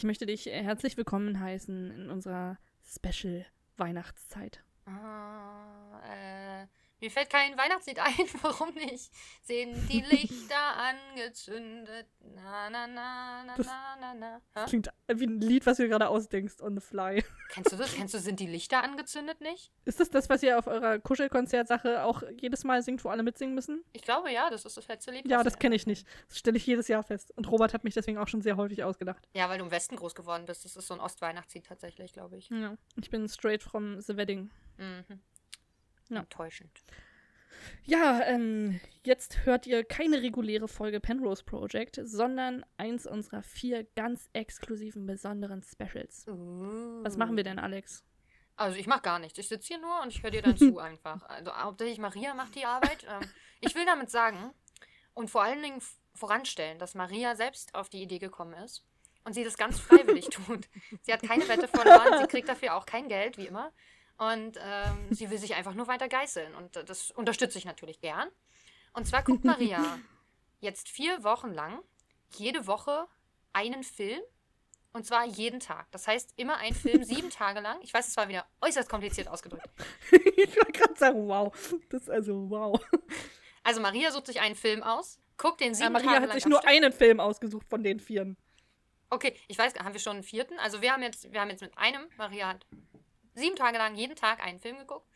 Ich möchte dich äh, herzlich willkommen heißen in unserer Special Weihnachtszeit. Ah, mir fällt kein Weihnachtslied ein, warum nicht? Sind die Lichter angezündet? Na, na, na, na, Das- na, na, na. Klingt wie ein Lied, was du gerade ausdenkst, on the fly. Kennst du das? Kennst du, sind die Lichter angezündet nicht? Ist das das, was ihr auf eurer Kuschelkonzertsache auch jedes Mal singt, wo alle mitsingen müssen? Ich glaube ja, das ist das letzte Lied. Ja, das kenne ich nicht. Das stelle ich jedes Jahr fest. Und Robert hat mich deswegen auch schon sehr häufig ausgedacht. Ja, weil du im Westen groß geworden bist. Das ist so ein Ostweihnachtslied tatsächlich, glaube ich. Ja. Ich bin straight from the wedding. Mhm. Ja. Enttäuschend. Ja, ähm, jetzt hört ihr keine reguläre Folge Penrose Project, sondern eins unserer vier ganz exklusiven, besonderen Specials. Was machen wir denn, Alex? Also ich mache gar nichts. Ich sitze hier nur und ich höre dir dann zu einfach. Also hauptsächlich Maria macht die Arbeit. Ähm, ich will damit sagen und vor allen Dingen voranstellen, dass Maria selbst auf die Idee gekommen ist und sie das ganz freiwillig tut. Sie hat keine Wette verloren, sie kriegt dafür auch kein Geld, wie immer. Und ähm, sie will sich einfach nur weiter geißeln. Und äh, das unterstütze ich natürlich gern. Und zwar guckt Maria jetzt vier Wochen lang jede Woche einen Film und zwar jeden Tag. Das heißt, immer ein Film, sieben Tage lang. Ich weiß, es war wieder äußerst kompliziert ausgedrückt. ich wollte gerade sagen, wow. Das ist also wow. Also Maria sucht sich einen Film aus, guckt den Ja, sieben Maria Tage hat lang sich am nur Stück. einen Film ausgesucht von den vieren. Okay, ich weiß, haben wir schon einen vierten? Also wir haben jetzt, wir haben jetzt mit einem, Maria hat sieben Tage lang jeden Tag einen Film geguckt.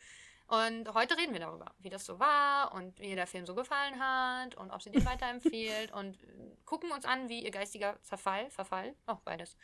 Und heute reden wir darüber, wie das so war und wie ihr der Film so gefallen hat und ob sie den weiterempfiehlt und äh, gucken uns an, wie ihr geistiger Zerfall, Verfall, auch beides,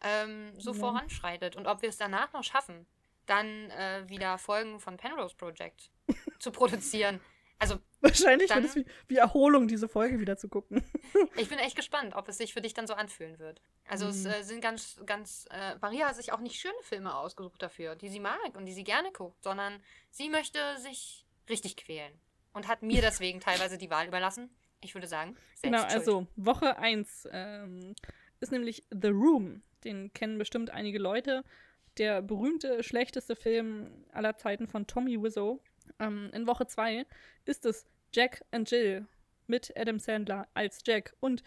ähm, so Ja. voranschreitet und ob wir es danach noch schaffen, dann äh, wieder Folgen von Penrose Project zu produzieren. Also Wahrscheinlich Dann- wird es wie, wie Erholung, diese Folge wieder zu gucken. Ich bin echt gespannt, ob es sich für dich dann so anfühlen wird. Also es Mhm. äh, sind ganz, ganz, äh, Maria hat sich auch nicht schöne Filme ausgesucht dafür, die sie mag und die sie gerne guckt, sondern sie möchte sich richtig quälen und hat mir deswegen teilweise die Wahl überlassen. Ich würde sagen, Genau, schuld. also Woche 1 ähm, ist nämlich The Room. Den kennen bestimmt einige Leute. Der berühmte, schlechteste Film aller Zeiten von Tommy Wiseau. Ähm, in Woche 2 ist es Jack and Jill mit Adam Sandler als Jack und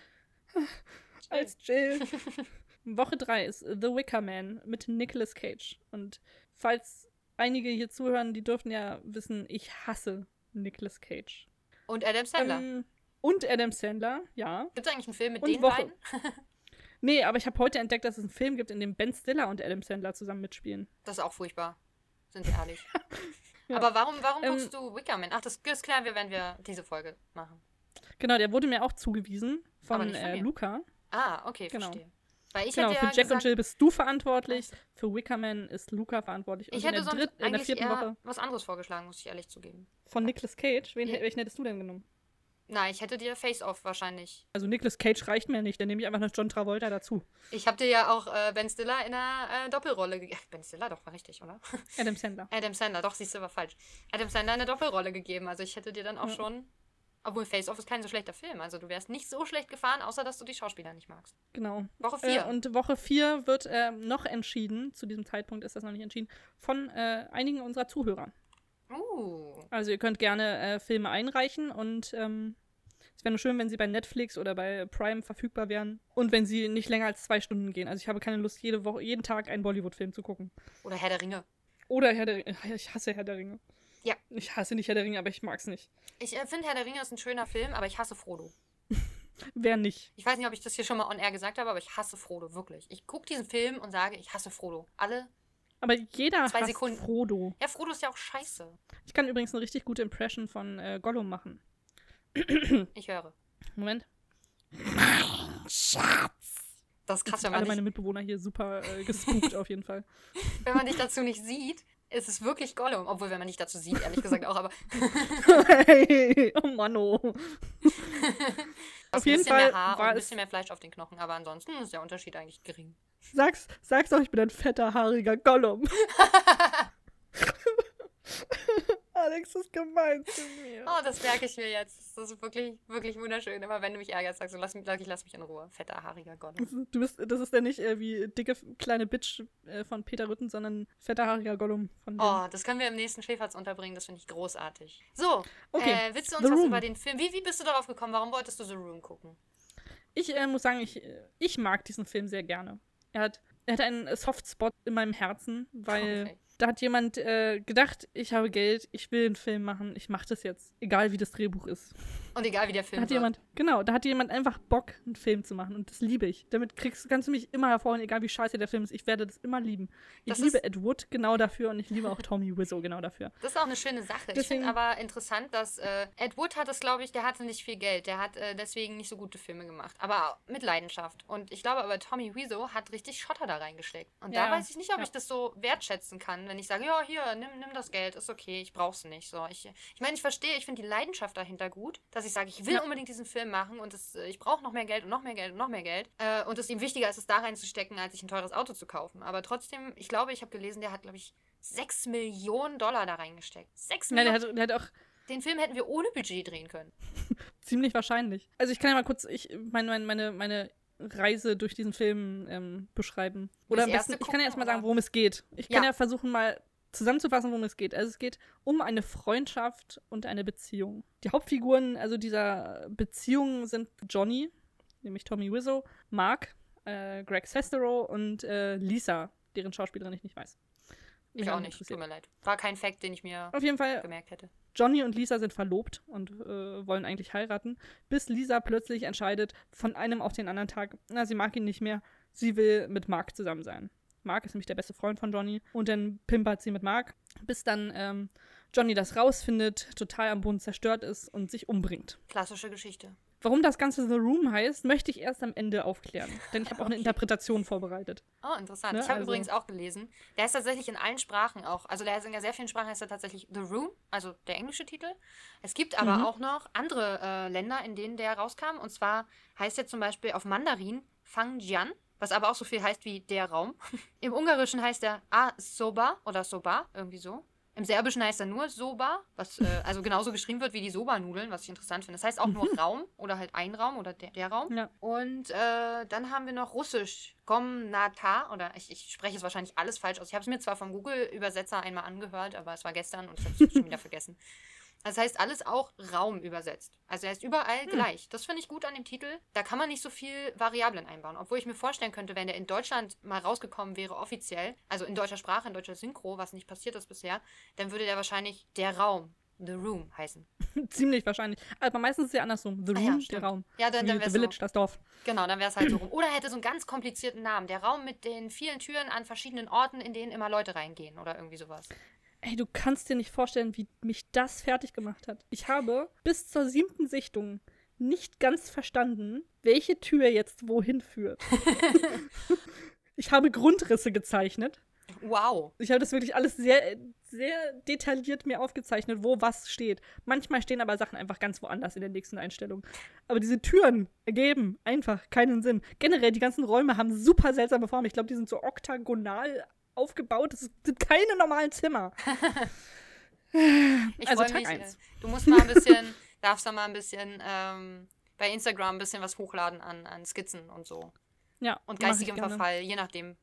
als Jill. Woche 3 ist The Wicker Man mit Nicolas Cage. Und falls einige hier zuhören, die dürfen ja wissen, ich hasse Nicolas Cage. Und Adam Sandler. Ähm, und Adam Sandler, ja. Gibt es eigentlich einen Film mit und den Woche. beiden? Nee, aber ich habe heute entdeckt, dass es einen Film gibt, in dem Ben Stiller und Adam Sandler zusammen mitspielen. Das ist auch furchtbar. Sind wir ehrlich. Ja. Aber warum, warum Ähm, guckst du Wickerman? Ach, das, das klären wir, wenn wir diese Folge machen. Genau, der wurde mir auch zugewiesen von, von äh. Luca. Ah, okay, Genau. verstehe. Weil ich genau, hätte für ja Jack gesagt, und Jill bist du verantwortlich, für Wickerman ist Luca verantwortlich. Und Ich in hätte der, sonst dritten, in der vierten Woche was anderes vorgeschlagen, muss ich ehrlich zugeben. von Nicolas Cage. Wen, Ja. Welchen hättest du denn genommen? Na, ich hätte dir Face-Off wahrscheinlich. Also Nicolas Cage reicht mir nicht, dann nehme ich einfach noch John Travolta dazu. Ich habe dir ja auch äh, Ben Stiller in einer äh, Doppelrolle gegeben. Ben Stiller, doch, war richtig, oder? Adam Sandler. Adam Sandler, doch, siehst du, war falsch. Adam Sandler eine Doppelrolle gegeben. Also ich hätte dir dann auch Ja. schon. Obwohl Face-Off ist kein so schlechter Film. Also du wärst nicht so schlecht gefahren, außer dass du die Schauspieler nicht magst. Genau. Woche Äh, 4. und Woche 4 wird äh, noch entschieden, zu diesem Zeitpunkt ist das noch nicht entschieden, von äh, einigen unserer Zuhörer. uh. Also ihr könnt gerne äh, Filme einreichen und ähm, es wäre nur schön, wenn sie bei Netflix oder bei Prime verfügbar wären und wenn sie nicht länger als zwei Stunden gehen. Also ich habe keine Lust, jede Woche, jeden Tag einen Bollywood-Film zu gucken. Oder Herr der Ringe. Oder Herr der Ringe. Ich hasse Herr der Ringe. Ja. Ich hasse nicht Herr der Ringe, aber ich mag's nicht. Ich äh, finde, Herr der Ringe ist ein schöner Film, aber ich hasse Frodo. Wer nicht? Ich weiß nicht, ob ich das hier schon mal on air gesagt habe, aber ich hasse Frodo, wirklich. Ich gucke diesen Film und sage, ich hasse Frodo. Alle. Aber jeder Zwei hasst Sekunden. Frodo. Ja, Frodo ist ja auch scheiße. Ich kann übrigens eine richtig gute Impression von äh, Gollum machen. Ich höre. Moment. Das ist krass, wenn alle man, meine dich, Mitbewohner hier super äh, gespookt auf jeden Fall. wenn man dich dazu nicht sieht, ist es wirklich Gollum. Obwohl, wenn man dich dazu sieht, ehrlich gesagt auch, aber hey, oh Mann, oh. Auf jeden ein bisschen Fall mehr Haar und war ein es- bisschen mehr Fleisch auf den Knochen. Aber ansonsten ist der Unterschied eigentlich gering. Sag's, sag's doch, ich bin ein fetter, haariger Gollum. Alex ist gemein zu mir. Oh, das merke ich mir jetzt. Das ist wirklich, wirklich wunderschön. Immer wenn du mich ärgerst, sagst du, lass mich, lass mich in Ruhe. Fetter, haariger Gollum. Du bist, das ist ja nicht äh, wie dicke kleine Bitch äh, von Peter Rütten, sondern fetter, haariger Gollum von dem. Oh, das können wir im nächsten Schäferz unterbringen. Das finde ich großartig. So, Okay, äh, willst du uns The was Room. über den Film... Wie, wie bist du darauf gekommen? Warum wolltest du The Room gucken? Ich äh, muss sagen, ich, äh, ich mag diesen Film sehr gerne. Er hat, er hat einen Softspot in meinem Herzen, weil Okay. Da hat jemand äh, gedacht, ich habe Geld, ich will einen Film machen, ich mache das jetzt, egal wie das Drehbuch ist. Und egal wie der Da Film hat wird. jemand, genau, da hat jemand einfach Bock, einen Film zu machen und das liebe ich. Damit kriegst, kannst du mich immer hervorholen, egal wie scheiße der Film ist. Ich werde das immer lieben. Ich Das liebe Ed Wood genau dafür und ich liebe auch Tommy Wiseau genau dafür. Das ist auch eine schöne Sache. ich Deswegen- finde aber interessant, dass äh, Ed Wood hat es, glaube ich, der hatte nicht viel Geld. Der hat äh, deswegen nicht so gute Filme gemacht. Aber mit Leidenschaft. Und ich glaube aber, Tommy Wiseau hat richtig Schotter da reingesteckt. Und da Ja, weiß ich nicht, ob ja. ich das so wertschätzen kann, wenn ich sage, ja, hier, nimm, nimm das Geld, ist okay, ich brauch's nicht. So, ich ich meine, ich verstehe, ich finde die Leidenschaft dahinter gut, dass ich sage, ich will Ja. unbedingt diesen Film machen und das, äh, ich brauche noch mehr Geld und noch mehr Geld und noch mehr Geld. Äh, und es ihm wichtiger ist, es da reinzustecken, als sich ein teures Auto zu kaufen. Aber trotzdem, ich glaube, ich habe gelesen, der hat, glaube ich, 6 Millionen Dollar da reingesteckt. 6 Ja, der Millionen. hat, der hat auch Den Film hätten wir ohne Budget drehen können. ziemlich wahrscheinlich. Also ich kann ja mal kurz ich, meine, meine, meine, meine Reise durch diesen Film ähm, beschreiben. Oder am besten, erste ich kann ja gucken, erstmal sagen, worum es geht. Ich kann Ja. ja versuchen mal zusammenzufassen, worum es geht. Also es geht um eine Freundschaft und eine Beziehung. Die Hauptfiguren also dieser Beziehung sind Johnny, nämlich Tommy Wiseau, Mark, äh, Greg Sestero und äh, Lisa, deren Schauspielerin ich nicht weiß. Ich Mich auch nicht, tut mir leid. War kein Fact, den ich mir Auf jeden Fall gemerkt hätte. Johnny und Lisa sind verlobt und äh, wollen eigentlich heiraten, bis Lisa plötzlich entscheidet, von einem auf den anderen Tag, na, sie mag ihn nicht mehr, sie will mit Mark zusammen sein. Mark ist nämlich der beste Freund von Johnny und dann pimpert sie mit Mark, bis dann ähm, Johnny das rausfindet, total am Boden zerstört ist und sich umbringt. Klassische Geschichte. Warum das Ganze The Room heißt, möchte ich erst am Ende aufklären, denn ich habe auch eine Okay. Interpretation vorbereitet. Oh, interessant. Ne, ich habe also- übrigens auch gelesen. Der ist tatsächlich in allen Sprachen auch. Also der ist in sehr vielen Sprachen heißt er tatsächlich The Room, also der englische Titel. Es gibt aber Mhm. auch noch andere äh, Länder, in denen der rauskam. Und zwar heißt er zum Beispiel auf Mandarin Fangjian, was aber auch so viel heißt wie der Raum. Im Ungarischen heißt er A Soba oder Soba, irgendwie so. Im Serbischen heißt er nur Soba, was äh, also genauso geschrieben wird wie die Soba-Nudeln, was ich interessant finde. Das heißt auch nur Raum oder halt ein Raum oder der, der Raum. Ja. Und äh, dann haben wir noch Russisch, Gomnata, oder ich, ich spreche es wahrscheinlich alles falsch aus. Ich habe es mir zwar vom Google-Übersetzer einmal angehört, aber es war gestern und ich habe es schon wieder vergessen. Das heißt alles auch Raum übersetzt. Also er ist überall gleich. Das finde ich gut an dem Titel. Da kann man nicht so viel Variablen einbauen. Obwohl ich mir vorstellen könnte, wenn der in Deutschland mal rausgekommen wäre, offiziell, also in deutscher Sprache, in deutscher Synchro, was nicht passiert ist bisher, dann würde der wahrscheinlich der Raum, The Room heißen. Ziemlich wahrscheinlich. Aber meistens ist es ja andersrum. The Ah Room, ja, der. Raum. Ja, dann, dann wäre es Village, so. das Dorf. Genau, dann wäre es halt so rum. Oder er hätte so einen ganz komplizierten Namen. Der Raum mit den vielen Türen an verschiedenen Orten, in denen immer Leute reingehen oder irgendwie sowas. Ey, du kannst dir nicht vorstellen, wie mich das fertig gemacht hat. Ich habe bis zur siebten Sichtung nicht ganz verstanden, welche Tür jetzt wohin führt. ich habe Grundrisse gezeichnet. Wow. Ich habe das wirklich alles sehr, sehr detailliert mir aufgezeichnet, wo was steht. Manchmal stehen aber Sachen einfach ganz woanders in der nächsten Einstellung. Aber diese Türen ergeben einfach keinen Sinn. Generell, die ganzen Räume haben super seltsame Formen. Ich glaube, die sind so oktagonal aufgebaut. Das sind keine normalen Zimmer. Ich Also Tag mich. eins. äh, Du musst mal ein bisschen, darfst da mal ein bisschen ähm, bei Instagram ein bisschen was hochladen an, an Skizzen und so. Ja, Und geistigem. Verfall, je nachdem,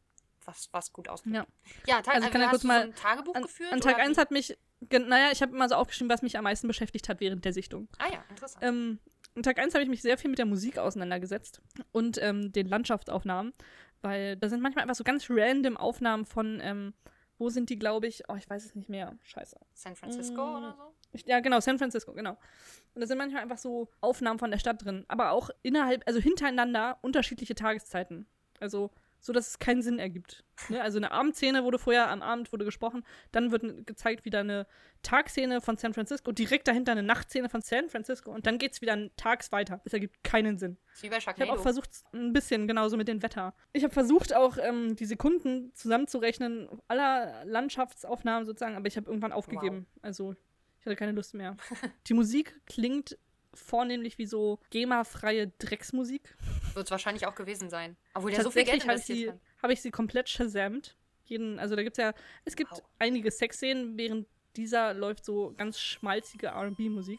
was, was gut aussieht. Ja. Ja, Tag, Also ich kann ja hast kurz mal so ein Tagebuch An, geführt? an Tag oder 1 wie? hat mich, naja, ich habe immer so aufgeschrieben, was mich am meisten beschäftigt hat während der Sichtung. Ah ja, interessant. Ähm, an Tag 1 habe ich mich sehr viel mit der Musik auseinandergesetzt und ähm, den Landschaftsaufnahmen, weil da sind manchmal einfach so ganz random Aufnahmen von, ähm, wo sind die, glaube ich, oh, ich weiß es nicht mehr, scheiße. San Francisco mm. oder so? Ich, ja, genau, San Francisco, genau. Und da sind manchmal einfach so Aufnahmen von der Stadt drin, aber auch innerhalb, also hintereinander unterschiedliche Tageszeiten. Also so, dass es keinen Sinn ergibt. Ne? Also eine Abendszene wurde vorher, am Abend wurde gesprochen, dann wird gezeigt wieder eine Tagszene von San Francisco, direkt dahinter eine Nachtszene von San Francisco und dann geht es wieder tags weiter. Das ergibt keinen Sinn. Wie bei Ich habe auch versucht, ein bisschen genauso mit dem Wetter. Ich habe versucht, auch ähm, die Sekunden zusammenzurechnen, aller Landschaftsaufnahmen sozusagen, aber ich habe irgendwann aufgegeben. Also ich hatte keine Lust mehr. die Musik klingt vornehmlich wie so GEMA-freie Drecksmusik. Wird es wahrscheinlich auch gewesen sein. Obwohl der so viel Geld Tatsächlich habe ich, investiert sie- hat. habe ich sie komplett shazamt. Jeden, also da gibt es ja, es gibt Wow. einige Sexszenen, während dieser läuft so ganz schmalzige R&B-Musik.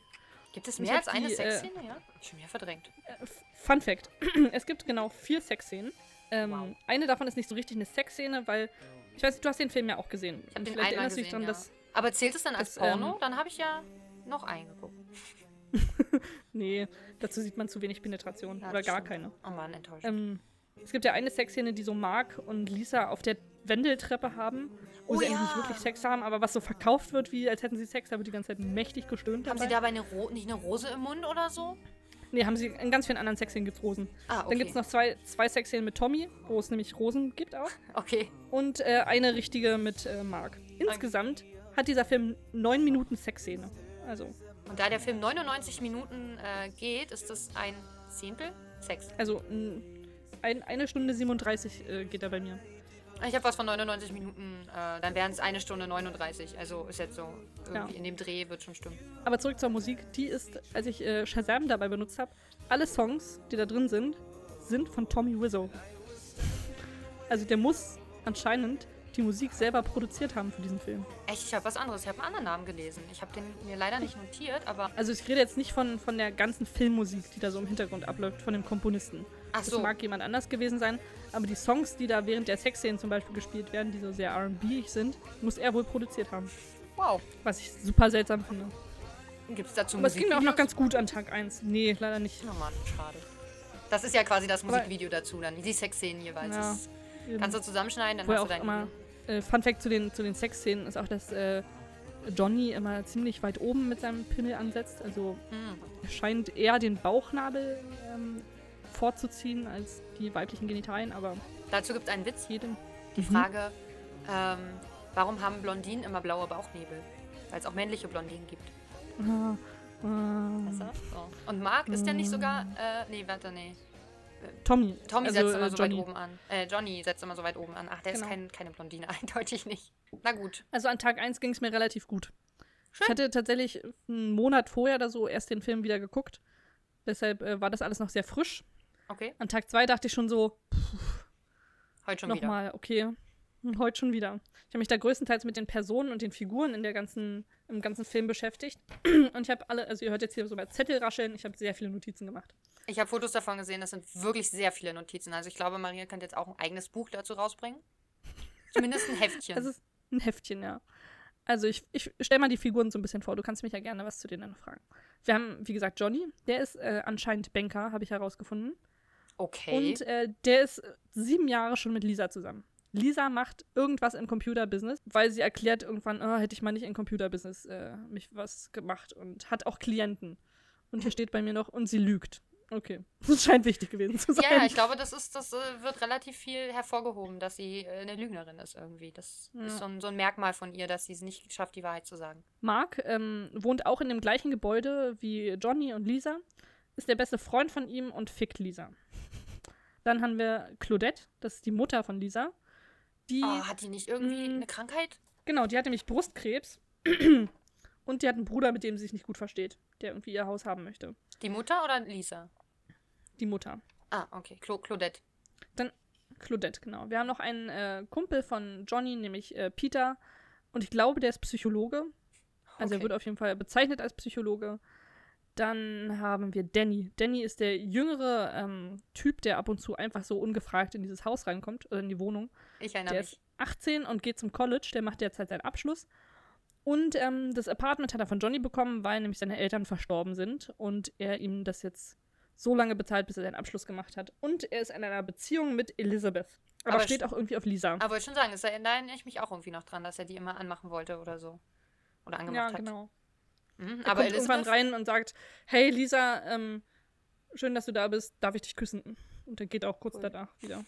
Gibt es mehr als eine die, äh, Sexszene? Ja? Schon wieder verdrängt. Äh, Fun Fact: Es gibt genau vier Sexszenen. Ähm, Wow. Eine davon ist nicht so richtig eine Sexszene, weil ich weiß, du hast den Film ja auch gesehen. Ich habe den vielleicht einmal gesehen, dran, ja. Aber zählt es dann als das, ähm, Porno? dann habe ich ja noch eingeguckt. Nee, dazu sieht man zu wenig Penetration Ja, oder gar stimmt. keine. Oh Mann, enttäuscht. Ähm, Es gibt ja eine Sexszene, die so Mark und Lisa auf der Wendeltreppe haben, wo Oh sie eigentlich ja. nicht wirklich Sex haben, aber was so verkauft wird, wie als hätten sie Sex, da wird die ganze Zeit mächtig gestöhnt. Haben dabei. sie dabei eine nicht eine Rose im Mund oder so? Nee, haben sie in ganz vielen anderen Sexszenen gibt's Rosen. Ah, okay. Dann gibt's noch zwei, zwei Sexszenen mit Tommy, wo es nämlich Rosen gibt auch. Okay. Und äh, eine richtige mit äh, Mark. Insgesamt hat dieser Film neun Minuten Sexszene. Also, Und da der Film 99 Minuten äh, geht, ist das ein Zehntel? Sechs. also ein, eine Stunde 37 äh, geht er bei mir. Ich habe was von 99 Minuten, äh, dann wären es eine Stunde 39. Also ist jetzt so, irgendwie Ja. in dem Dreh wird schon stimmen. Aber zurück zur Musik. Die ist, als ich äh, Shazam dabei benutzt habe, alle Songs, die da drin sind, sind von Tommy Wiseau. Also der muss anscheinend die Musik selber produziert haben für diesen Film. Echt, ich habe was anderes. Ich habe einen anderen Namen gelesen. Ich habe den mir leider nicht notiert, aber. Also ich rede jetzt nicht von, von der ganzen Filmmusik, die da so im Hintergrund abläuft, von dem Komponisten. Ach Das so. mag jemand anders gewesen sein, aber die Songs, die da während der Sexszenen zum Beispiel gespielt werden, die so sehr R&B sind, muss er wohl produziert haben. Wow. Was ich super seltsam finde. Gibt es dazu Aber es ging mir auch noch ganz gut an Tag 1. Nee, leider nicht. Oh Mann, schade. Das ist ja quasi das Musikvideo dazu dann. Die Sexszenen jeweils. Ja. Kannst du zusammenschneiden, dann hast auch du dein immer, äh, Fun Fact zu den, zu den Sexszenen ist auch, dass äh, Johnny immer ziemlich weit oben mit seinem Pimmel ansetzt. Also Hm. scheint eher den Bauchnabel ähm, vorzuziehen als die weiblichen Genitalien, aber Dazu gibt es einen Witz. jedem. Die Mhm. Frage, ähm, warum haben Blondinen immer blaue Bauchnebel? Weil es auch männliche Blondinen gibt. Ah, ah, du? So. Und Mark ist der nicht sogar. Äh, nee, warte, nee. Tommy. Tommy also, setzt immer so Johnny. weit oben an. Äh, Johnny setzt immer so weit oben an. Ach, der ist Genau. kein, keine Blondine, eindeutig nicht. Na gut. Also an Tag 1 ging es mir relativ gut. Schön. Ich hatte tatsächlich einen Monat vorher oder so erst den Film wieder geguckt. Deshalb äh, war das alles noch sehr frisch. Okay, An Tag 2 dachte ich schon so, heute schon wieder. nochmal, okay, hm, heute schon wieder. Ich habe mich da größtenteils mit den Personen und den Figuren in der ganzen, im ganzen Film beschäftigt. Und ich habe alle, also ihr hört jetzt hier so bei Zettel rascheln, ich habe sehr viele Notizen gemacht. Ich habe Fotos davon gesehen, das sind wirklich sehr viele Notizen. Also ich glaube, Maria könnte jetzt auch ein eigenes Buch dazu rausbringen. Zumindest ein Heftchen. Es ist ein Heftchen, ja. Also ich, ich stelle mal die Figuren so ein bisschen vor. Du kannst mich ja gerne was zu denen fragen. Wir haben, wie gesagt, Johnny. Der ist äh, anscheinend Banker, habe ich herausgefunden. okay. Und äh, der ist sieben Jahre schon mit Lisa zusammen. Lisa macht irgendwas im Computerbusiness, weil sie erklärt irgendwann, oh, hätte ich mal nicht im Computerbusiness äh, mich was gemacht und hat auch Klienten. Und hier steht bei mir noch, und sie lügt. Okay, das scheint wichtig gewesen zu sein. ja, ich glaube, das ist, das äh, wird relativ viel hervorgehoben, dass sie äh, eine Lügnerin ist irgendwie. Das Ja. ist so ein, so ein Merkmal von ihr, dass sie es nicht schafft, die Wahrheit zu sagen. Mark ähm, wohnt auch in dem gleichen Gebäude wie Johnny und Lisa, ist der beste Freund von ihm und fickt Lisa. Dann haben wir Claudette, das ist die Mutter von Lisa. Die, Oh, hat die nicht irgendwie Mm. eine Krankheit? genau, die hat nämlich Brustkrebs. und die hat einen Bruder, mit dem sie sich nicht gut versteht, der irgendwie ihr Haus haben möchte. Die Mutter oder Lisa? Die Mutter. Ah, okay. Clo Claudette. Claudette, genau. Wir haben noch einen äh, Kumpel von Johnny, nämlich äh, Peter. Und ich glaube, der ist Psychologe. Also er Okay. wird auf jeden Fall bezeichnet als Psychologe. Dann haben wir Danny. Danny ist der jüngere ähm, Typ, der ab und zu einfach so ungefragt in dieses Haus reinkommt, oder in die Wohnung. Ich erinnere Der mich. ist 18 und geht zum College. Der macht derzeit seinen Abschluss. Und ähm, das Apartment hat er von Johnny bekommen, weil nämlich seine Eltern verstorben sind und er ihm das jetzt so lange bezahlt, bis er seinen Abschluss gemacht hat. Und er ist in einer Beziehung mit Elizabeth. Aber, Aber steht auch irgendwie auf Lisa. Aber wollte schon sagen, da erinnere ich mich auch irgendwie noch dran, dass er die immer anmachen wollte oder so. Oder angemacht ja, hat. genau. Mhm, Er aber kommt irgendwann rein und sagt, hey Lisa, ähm, schön, dass du da bist, darf ich dich küssen? Und er geht auch kurz Cool. danach wieder.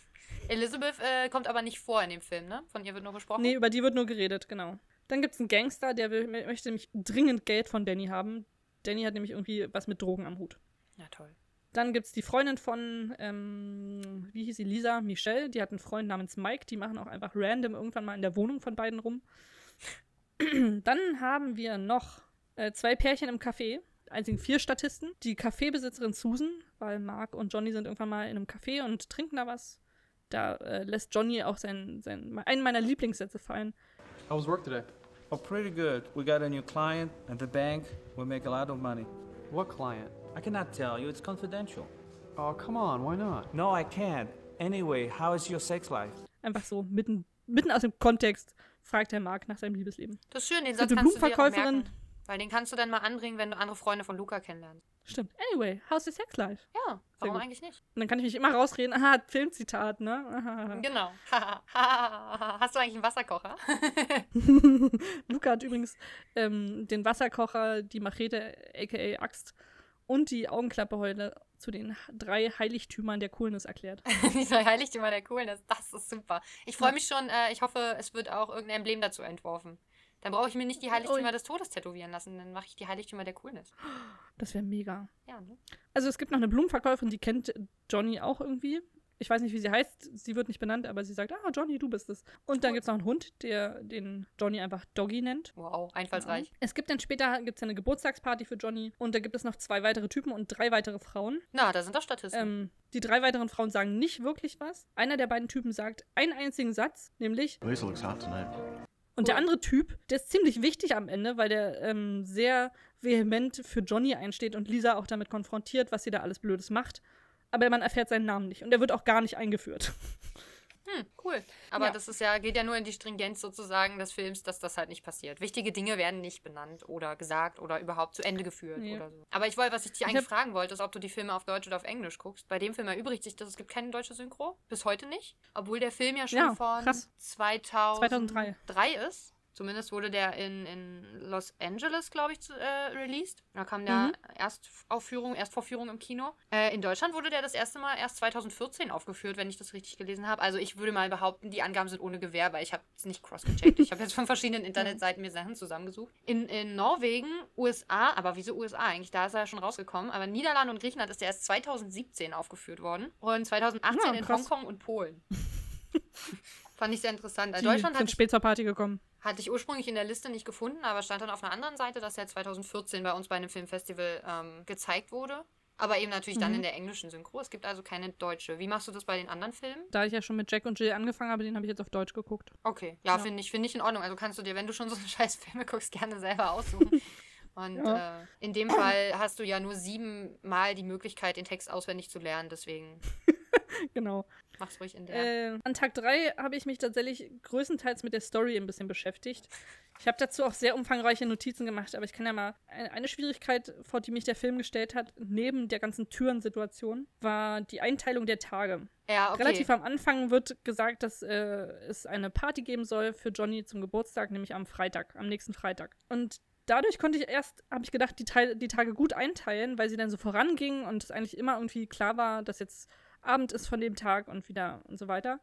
Elizabeth äh, kommt aber nicht vor in dem Film, ne? Von ihr wird nur gesprochen. Nee, über die wird nur geredet, genau. Dann gibt es einen Gangster, der will, möchte nämlich dringend Geld von Danny haben. Danny hat nämlich irgendwie was mit Drogen am Hut. Ja, toll. Dann gibt es die Freundin von, ähm, wie hieß sie, Lisa, Michelle. Die hat einen Freund namens Mike. Die machen auch einfach random irgendwann mal in der Wohnung von beiden rum. Dann haben wir noch äh, zwei Pärchen im Café. Einzigen vier Statisten. Die Kaffeebesitzerin Susan, weil Mark und Johnny sind irgendwann mal in einem Café und trinken da was. Da äh, lässt Johnny auch sein, sein, einen meiner Lieblingssätze fallen. How was work today? Oh, pretty good. We got a new client at the bank. We make a lot of money. What client? I cannot tell you, it's confidential. Oh, come on, why not? No, I can't. Anyway, how is your sex life? Einfach so mitten, mitten aus dem Kontext fragt der Mark nach seinem Liebesleben. Das ist schön, den Ist Satz kannst du dir merken. Weil den kannst du dann mal anbringen, wenn du andere Freunde von Luca kennenlernst. Stimmt. Anyway, how's your sex life? Ja, warum eigentlich nicht? Und dann kann ich mich immer rausreden, aha, Filmzitat, ne? Genau. Hast du eigentlich einen Wasserkocher? Luca hat übrigens ähm, den Wasserkocher, die Machete, aka Axt, und die Augenklappe heute zu den drei Heiligtümern der Coolness erklärt. Dieser Heiligtümer der Coolness, das ist super. Ich freue mich schon, äh, ich hoffe, es wird auch irgendein Emblem dazu entworfen. Dann brauche ich mir nicht die Heiligtümer Oh. des Todes tätowieren lassen, dann mache ich die Heiligtümer der Coolness. Das wäre mega. Ja, ne? Also es gibt noch eine Blumenverkäuferin, die kennt Johnny auch irgendwie. Ich weiß nicht, wie sie heißt. Sie wird nicht benannt, aber sie sagt, ah, Johnny, du bist es. Und dann gibt es noch einen Hund, der den Johnny einfach Doggy nennt. Wow, einfallsreich. Es gibt dann später gibt's eine Geburtstagsparty für Johnny und da gibt es noch zwei weitere Typen und drei weitere Frauen. Na, da sind doch Statisten. Ähm, die drei weiteren Frauen sagen nicht wirklich was. Einer der beiden Typen sagt einen einzigen Satz, nämlich Lisa looks hot tonight. Und der andere Typ, der ist ziemlich wichtig am Ende, weil der ähm, sehr vehement für Johnny einsteht und Lisa auch damit konfrontiert, was sie da alles Blödes macht. Aber man erfährt seinen Namen nicht und er wird auch gar nicht eingeführt. Hm, cool. Aber Ja. das ist ja, geht ja nur in die Stringenz sozusagen des Films, dass das halt nicht passiert. Wichtige Dinge werden nicht benannt oder gesagt oder überhaupt zu Ende geführt Nee. oder so. Aber ich wollte, was ich dich Ich eigentlich fragen wollte, ist, ob du die Filme auf Deutsch oder auf Englisch guckst. Bei dem Film erübrigt sich das, es gibt keine deutsche Synchro. Bis heute nicht. Obwohl der Film ja schon Ja, von krass. 2003. 2003. ist. Zumindest wurde der in, in Los Angeles, glaube ich, zu, äh, released. Da kam der Mhm. Erstaufführung, Erstvorführung im Kino. Äh, in Deutschland wurde der das erste Mal erst 2014 aufgeführt, wenn ich das richtig gelesen habe. Also ich würde mal behaupten, die Angaben sind ohne Gewähr, weil ich habe es nicht cross-gecheckt. ich habe jetzt von verschiedenen Internetseiten mir Sachen zusammengesucht. In, in Norwegen, USA, aber wieso USA eigentlich? Da ist er ja schon rausgekommen. Aber in Niederlande und Griechenland ist der erst 2017 aufgeführt worden. Und 2018 Ja, in krass. Hongkong und Polen. Fand ich sehr interessant. Die Deutschland sind spät zur Party gekommen. Hatte ich ursprünglich in der Liste nicht gefunden, aber stand dann auf einer anderen Seite, dass er 2014 bei uns bei einem Filmfestival ähm, gezeigt wurde. Aber eben natürlich dann Mhm. in der englischen Synchro. Es gibt also keine deutsche. Wie machst du das bei den anderen Filmen? Da ich ja schon mit Jack und Jill angefangen habe, den habe ich jetzt auf Deutsch geguckt. Okay, ja, Ja. finde ich, find ich in Ordnung. Also kannst du dir, wenn du schon so eine scheiß Filme guckst, gerne selber aussuchen. Und Ja. äh, in dem Fall hast du ja nur siebenmal die Möglichkeit, den Text auswendig zu lernen. Deswegen Genau. mach's ruhig in der. Äh, an Tag 3 habe ich mich tatsächlich größtenteils mit der Story ein bisschen beschäftigt. Ich habe dazu auch sehr umfangreiche Notizen gemacht, aber ich kann ja mal. Eine, Schwierigkeit, vor die mich der Film gestellt hat, neben der ganzen Türensituation, war die Einteilung der Tage. ja, okay. Relativ am Anfang wird gesagt, dass äh, es eine Party geben soll für Johnny zum Geburtstag, nämlich am Freitag, am nächsten Freitag. Und dadurch konnte ich erst, habe ich gedacht, die, Teil, die Tage gut einteilen, weil sie dann so vorangingen und es eigentlich immer irgendwie klar war, dass jetzt Abend ist von dem Tag und wieder und so weiter.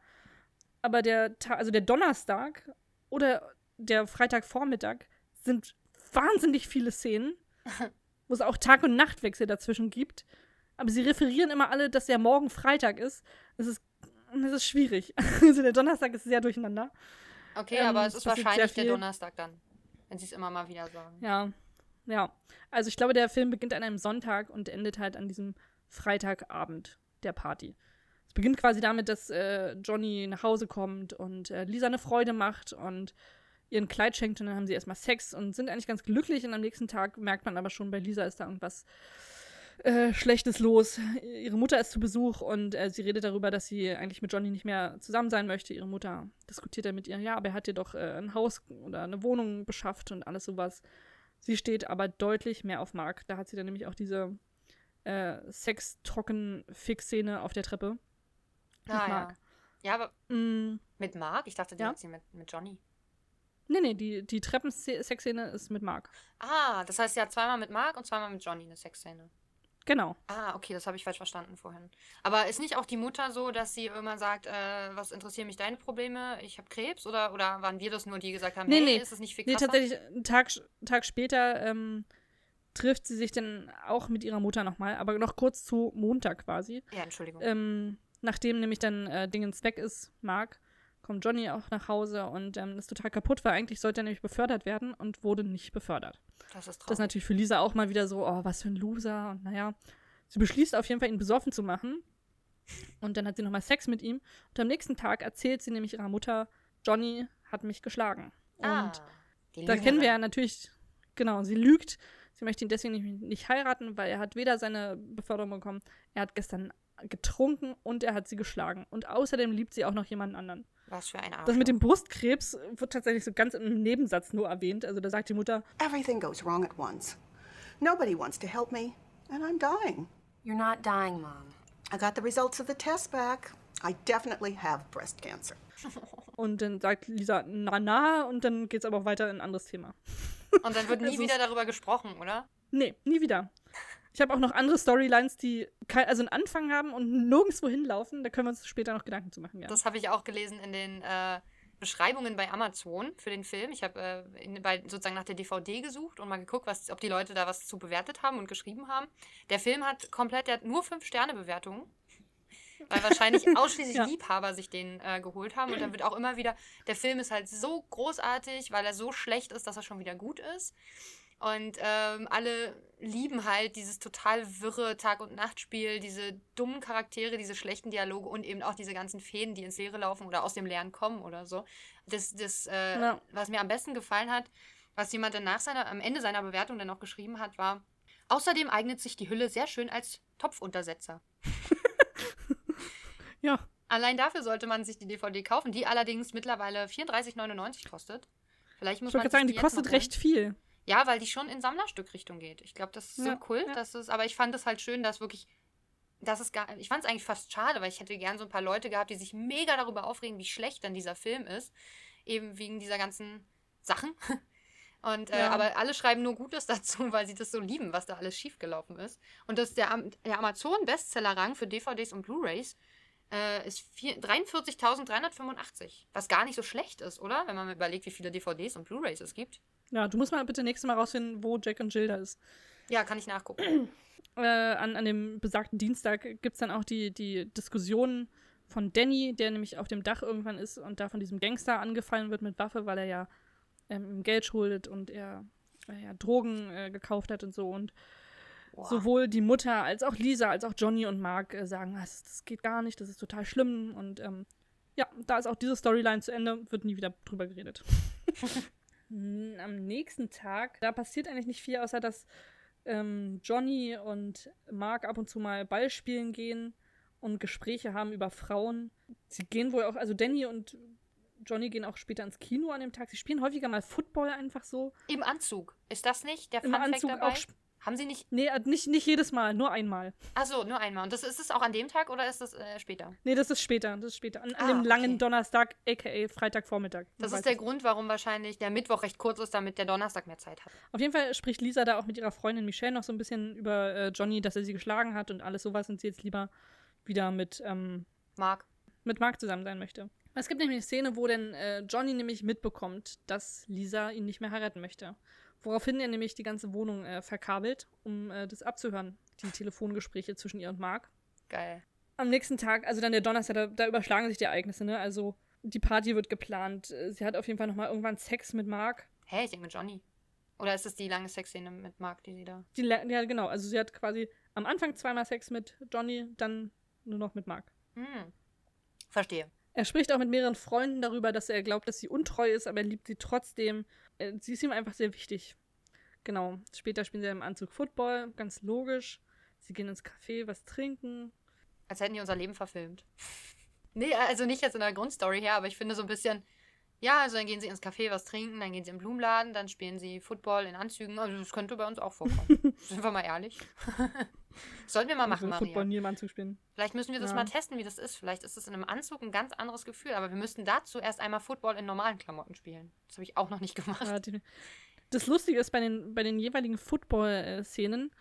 Aber der Tag, also der Donnerstag oder der Freitagvormittag sind wahnsinnig viele Szenen, wo es auch Tag- und Nachtwechsel dazwischen gibt. Aber sie referieren immer alle, dass der morgen Freitag ist. Es ist, es ist schwierig. Also der Donnerstag ist sehr durcheinander. okay, ähm, aber es ist wahrscheinlich der. Donnerstag dann. Wenn sie es immer mal wieder sagen. Ja, ja. Also ich glaube, der Film beginnt an einem Sonntag und endet halt an diesem Freitagabend der Party. Es beginnt quasi damit, dass äh, Johnny nach Hause kommt und äh, Lisa eine Freude macht und ihren Kleid schenkt und dann haben sie erstmal Sex und sind eigentlich ganz glücklich und am nächsten Tag merkt man aber schon, bei Lisa ist da irgendwas äh, Schlechtes los. Ihre Mutter ist zu Besuch und äh, sie redet darüber, dass sie eigentlich mit Johnny nicht mehr zusammen sein möchte. Ihre Mutter diskutiert dann mit ihr, ja, aber er hat ihr doch äh, ein Haus oder eine Wohnung beschafft und alles sowas. Sie steht aber deutlich mehr auf Mark. Da hat sie dann nämlich auch diese äh, Sex-Trocken-Fix-Szene auf der Treppe. Mit Ah, ja. Mark. Ja, aber Mm, mit Mark? Ich dachte, die Ja. hat sie mit, mit Johnny. nee, nee, die, die Treppen-Sex-Szene ist mit Mark. Ah, das heißt, sie hat zweimal mit Mark und zweimal mit Johnny eine Sexszene. Genau. Ah, okay, das habe ich falsch verstanden vorhin. Aber ist nicht auch die Mutter so, dass sie immer sagt, äh, was interessieren mich deine Probleme? Ich habe Krebs? Oder, oder waren wir das nur, die gesagt haben, Nee, hey, nee. ist es nicht viel Nee, krasser? tatsächlich, einen Tag, Tag später ähm, trifft sie sich dann auch mit ihrer Mutter nochmal, aber noch kurz zu Montag quasi. Ja, Entschuldigung. Ähm, nachdem nämlich dann äh, Dingens weg ist, Mark, kommt Johnny auch nach Hause und ähm, ist total kaputt, weil eigentlich sollte er nämlich befördert werden und wurde nicht befördert. das ist Das ist traurig. natürlich für Lisa auch mal wieder so, oh, was für ein Loser. Und naja, sie beschließt auf jeden Fall, ihn besoffen zu machen. Und dann hat sie nochmal Sex mit ihm. Und am nächsten Tag erzählt sie nämlich ihrer Mutter, Johnny hat mich geschlagen. Und ah, die da kennen wir ja natürlich, genau, sie lügt. Sie möchte ihn deswegen nicht, nicht heiraten, weil er hat weder seine Beförderung bekommen, er hat gestern getrunken und er hat sie geschlagen. Und außerdem liebt sie auch noch jemanden anderen. Was für ein Arsch. Das mit dem Brustkrebs wird tatsächlich so ganz im Nebensatz nur erwähnt. Also da sagt die Mutter, Everything goes wrong at once. Nobody wants to help me, and I'm dying. You're not dying, Mom. I got the results of the test back. I definitely have breast cancer. und dann sagt Lisa, na na, und dann geht's aber auch weiter in ein anderes Thema. Und dann wird nie Also wieder darüber gesprochen, oder? Nee, nie wieder. Ich habe auch noch andere Storylines, die also einen Anfang haben und nirgendwo hinlaufen. Da können wir uns später noch Gedanken zu machen, ja. Das habe ich auch gelesen in den äh, Beschreibungen bei Amazon für den Film. Ich habe äh, sozusagen nach der DVD gesucht und mal geguckt, was, ob die Leute da was zu bewertet haben und geschrieben haben. Der Film hat komplett, der hat nur fünf Sterne Bewertungen. Weil wahrscheinlich ausschließlich Ja. Liebhaber sich den äh, geholt haben. Und dann wird auch immer wieder, der Film ist halt so großartig, weil er so schlecht ist, dass er schon wieder gut ist. Und ähm, alle lieben halt dieses total wirre Tag- und Nachtspiel, diese dummen Charaktere, diese schlechten Dialoge und eben auch diese ganzen Fäden, die ins Leere laufen oder aus dem Leeren kommen oder so. Das, das äh, Ja. was mir am besten gefallen hat, was jemand dann nach seiner, am Ende seiner Bewertung dann noch geschrieben hat, war, außerdem eignet sich die Hülle sehr schön als Topfuntersetzer. Ja, Allein dafür sollte man sich die DVD kaufen, die allerdings mittlerweile 34,99 kostet. Vielleicht muss ich man sagen, die jetzt kostet recht viel. Ja, weil die schon in Sammlerstückrichtung geht. Ich glaube, das ist Ja, so cool. ja. Das ist, aber ich fand es halt schön, dass wirklich. Das ist gar, ich fand es eigentlich fast schade, weil ich hätte gern so ein paar Leute gehabt, die sich mega darüber aufregen, wie schlecht dann dieser Film ist. Eben wegen dieser ganzen Sachen. Und, äh, Ja. aber alle schreiben nur Gutes dazu, weil sie das so lieben, was da alles schiefgelaufen ist. Und das der, der Amazon-Bestseller-Rang für DVDs und Blu-Rays äh, ist vier- 43.385. Was gar nicht so schlecht ist, oder? Wenn man überlegt, wie viele DVDs und Blu-Rays es gibt. Ja, du musst mal bitte nächstes Mal rausfinden, wo Jack und Jill da ist. Ja, kann ich nachgucken. Äh, an, an dem besagten Dienstag gibt es dann auch die, die Diskussion von Danny, der nämlich auf dem Dach irgendwann ist und da von diesem Gangster angefallen wird mit Waffe, weil er ja ähm, ihm Geld schuldet und er äh, ja, Drogen äh, gekauft hat und so. Und sowohl die Mutter als auch Lisa, als auch Johnny und Mark äh, sagen, das, das geht gar nicht, das ist total schlimm. Und ähm, ja, da ist auch diese Storyline zu Ende, wird nie wieder drüber geredet. Hm, Am nächsten Tag, da passiert eigentlich nicht viel, außer dass ähm, Johnny und Mark ab und zu mal Ball spielen gehen und Gespräche haben über Frauen. Sie gehen wohl auch, also Danny und Johnny gehen auch später ins Kino an dem Tag. Sie spielen häufiger mal Football einfach so. Im Anzug. Ist das nicht der Im Funfact Anzug dabei? auch. Haben sie nicht. Nee, äh, nicht, nicht jedes Mal, nur einmal. Achso, nur einmal. Und das ist es auch an dem Tag oder ist das äh, später? Nee, das ist später. Das ist später. An, an Ah, dem langen okay. Donnerstag, aka Freitagvormittag. Das ist der es Grund, warum wahrscheinlich der Mittwoch recht kurz ist, damit der Donnerstag mehr Zeit hat. Auf jeden Fall spricht Lisa da auch mit ihrer Freundin Michelle noch so ein bisschen über äh, Johnny, dass er sie geschlagen hat und alles sowas und sie jetzt lieber wieder mit, ähm, Marc. mit Mark zusammen sein möchte. Es gibt nämlich eine Szene, wo denn äh, Johnny nämlich mitbekommt, dass Lisa ihn nicht mehr heiraten möchte. Woraufhin er nämlich die ganze Wohnung äh, verkabelt, um äh, das abzuhören, die Telefongespräche zwischen ihr und Mark. Geil. Am nächsten Tag, also dann der Donnerstag, da, da überschlagen sich die Ereignisse, ne? Also die Party wird geplant. äh, Sie hat auf jeden Fall nochmal irgendwann Sex mit Mark. Hä, ich denke mit Johnny. Oder ist es die lange Sexszene mit Marc, die sie da. Die, ja, genau. Also sie hat quasi am Anfang zweimal Sex mit Johnny, dann nur noch mit Mark. Hm. Verstehe. Er spricht auch mit mehreren Freunden darüber, dass er glaubt, dass sie untreu ist, aber er liebt sie trotzdem. Äh, Sie ist ihm einfach sehr wichtig. Genau. Später spielen sie im Anzug Football, ganz logisch. Sie gehen ins Café, was trinken. Als hätten die unser Leben verfilmt. Nee, also nicht jetzt in der Grundstory her, aber ich finde so ein bisschen. Ja, also dann gehen sie ins Café was trinken, dann gehen sie im Blumenladen, dann spielen sie Football in Anzügen. Also das könnte bei uns auch vorkommen. Sind wir mal ehrlich. Sollten wir mal machen, Maria. Football Anzug spielen. Vielleicht müssen wir das Ja. mal testen, wie das ist. Vielleicht ist es in einem Anzug ein ganz anderes Gefühl, aber wir müssten dazu erst einmal Football in normalen Klamotten spielen. Das habe ich auch noch nicht gemacht. Das Lustige ist, bei den, bei den jeweiligen Football-Szenen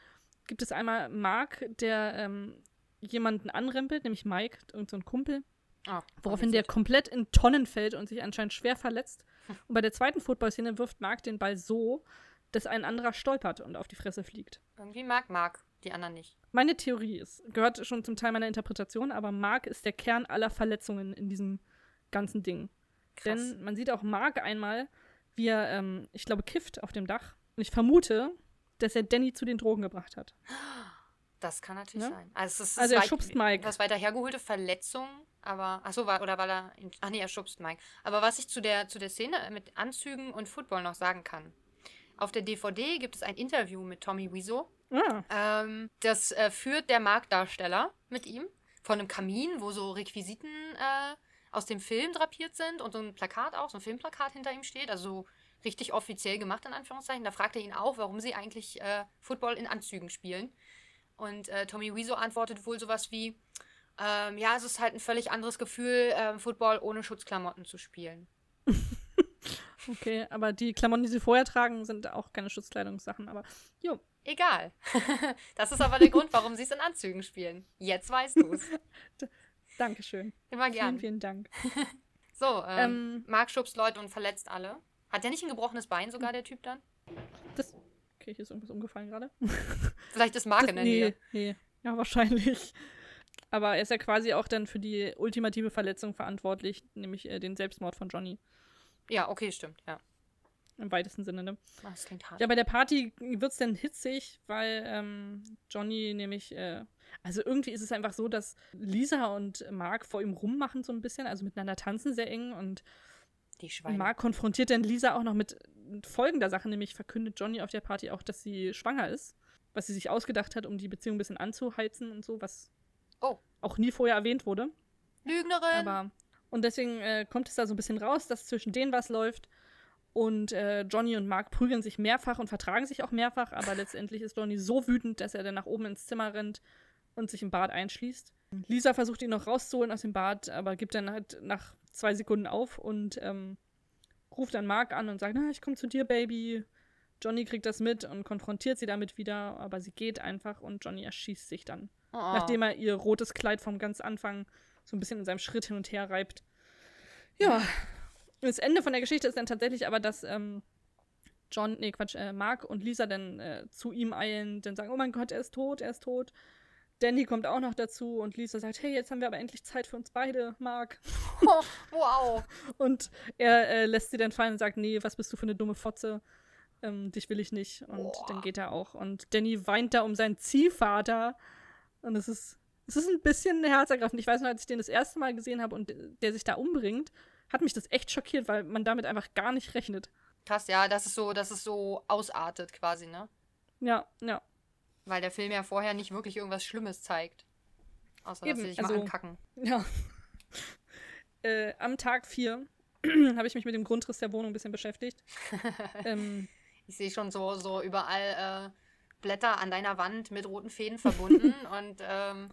gibt es einmal Mark, der ähm, jemanden anrempelt, nämlich Mike, irgendein so ein Kumpel, Ah, woraufhin der komplett in Tonnen fällt und sich anscheinend schwer verletzt. Und bei der zweiten Football-Szene wirft Mark den Ball so, dass ein anderer stolpert und auf die Fresse fliegt. Irgendwie mag Marc, die anderen nicht. Meine Theorie ist, gehört schon zum Teil meiner Interpretation, aber Mark ist der Kern aller Verletzungen in diesem ganzen Ding. Krass. Denn man sieht auch Mark einmal, wie er, ähm, ich glaube, kifft auf dem Dach. Und ich vermute, dass er Danny zu den Drogen gebracht hat. Das kann natürlich Ja? sein. Also, es ist Also er weit- schubst Mike. Was weiter hergeholte Verletzung, aber. Achso, war, oder weil er. In, ach nee, er schubst Mike. Aber was ich zu der, zu der Szene mit Anzügen und Football noch sagen kann. Auf der DVD gibt es ein Interview mit Tommy Wiseau. Ah, Ähm, das äh, führt der Marktdarsteller mit ihm von einem Kamin, wo so Requisiten äh, aus dem Film drapiert sind und so ein Plakat auch, so ein Filmplakat hinter ihm steht, also so richtig offiziell gemacht in Anführungszeichen. Da fragt er ihn auch, warum sie eigentlich äh, Football in Anzügen spielen. Und äh, Tommy Wiseau antwortet wohl sowas wie, ähm, ja, es ist halt ein völlig anderes Gefühl, ähm, Football ohne Schutzklamotten zu spielen. Okay, aber die Klamotten, die sie vorher tragen, sind auch keine Schutzkleidungssachen, aber jo. Egal. das ist aber der Grund, warum sie es in Anzügen spielen. Jetzt weißt du es. Dankeschön. Immer Vielen, gern. vielen Dank. So, ähm, Ähm, Mark schubst Leute und verletzt alle. Hat der nicht ein gebrochenes Bein sogar, der Typ dann? Das. Okay, hier ist irgendwas umgefallen gerade. Vielleicht ist Mark Das- in der nee, Nähe. nee. Ja, wahrscheinlich. Aber er ist ja quasi auch dann für die ultimative Verletzung verantwortlich, nämlich äh, den Selbstmord von Johnny. Ja, okay, stimmt. Ja. Im weitesten Sinne, ne? Ah, Das klingt hart. Ja, bei der Party wird es dann hitzig, weil ähm, Johnny nämlich, äh, also irgendwie ist es einfach so, dass Lisa und Mark vor ihm rummachen so ein bisschen, also miteinander tanzen sehr eng und Die Schweine. Mark konfrontiert dann Lisa auch noch mit folgender Sache, nämlich verkündet Johnny auf der Party auch, dass sie schwanger ist, was sie sich ausgedacht hat, um die Beziehung ein bisschen anzuheizen und so, was Oh. auch nie vorher erwähnt wurde. Lügnerin! Aber und deswegen äh, kommt es da so ein bisschen raus, dass zwischen denen was läuft. Und äh, Johnny und Mark prügeln sich mehrfach und vertragen sich auch mehrfach, aber letztendlich ist Johnny so wütend, dass er dann nach oben ins Zimmer rennt und sich im Bad einschließt. Lisa versucht ihn noch rauszuholen aus dem Bad, aber gibt dann halt nach zwei Sekunden auf und ähm, ruft dann Mark an und sagt, na, ich komme zu dir, Baby. Johnny kriegt das mit und konfrontiert sie damit wieder, aber sie geht einfach und Johnny erschießt sich dann oh. nachdem er ihr rotes Kleid vom ganz Anfang so ein bisschen in seinem Schritt hin und her reibt. Ja. Das Ende von der Geschichte ist dann tatsächlich aber, dass ähm, John, nee, Quatsch, äh, Mark und Lisa dann äh, zu ihm eilen, dann sagen, oh mein Gott, er ist tot, er ist tot. Danny kommt auch noch dazu und Lisa sagt, hey, jetzt haben wir aber endlich Zeit für uns beide, Mark. Oh, wow. Und er äh, lässt sie dann fallen und sagt, nee, was bist du für eine dumme Fotze? Ähm, dich will ich nicht. Und Boah. dann geht er auch. Und Danny weint da um seinen Ziehvater. Und es ist, es ist ein bisschen herzergreifend. Ich weiß noch, als ich den das erste Mal gesehen habe und der sich da umbringt, hat mich das echt schockiert, weil man damit einfach gar nicht rechnet. Krass, ja, das ist so, dass es so ausartet quasi, ne? Ja, ja. Weil der Film ja vorher nicht wirklich irgendwas Schlimmes zeigt. Außer Eben, dass sie sich also- mal ankacken. Ja. äh, am Tag 4 habe ich mich mit dem Grundriss der Wohnung ein bisschen beschäftigt. ähm, Ich sehe schon so, so überall äh, Blätter an deiner Wand mit roten Fäden verbunden und, ähm,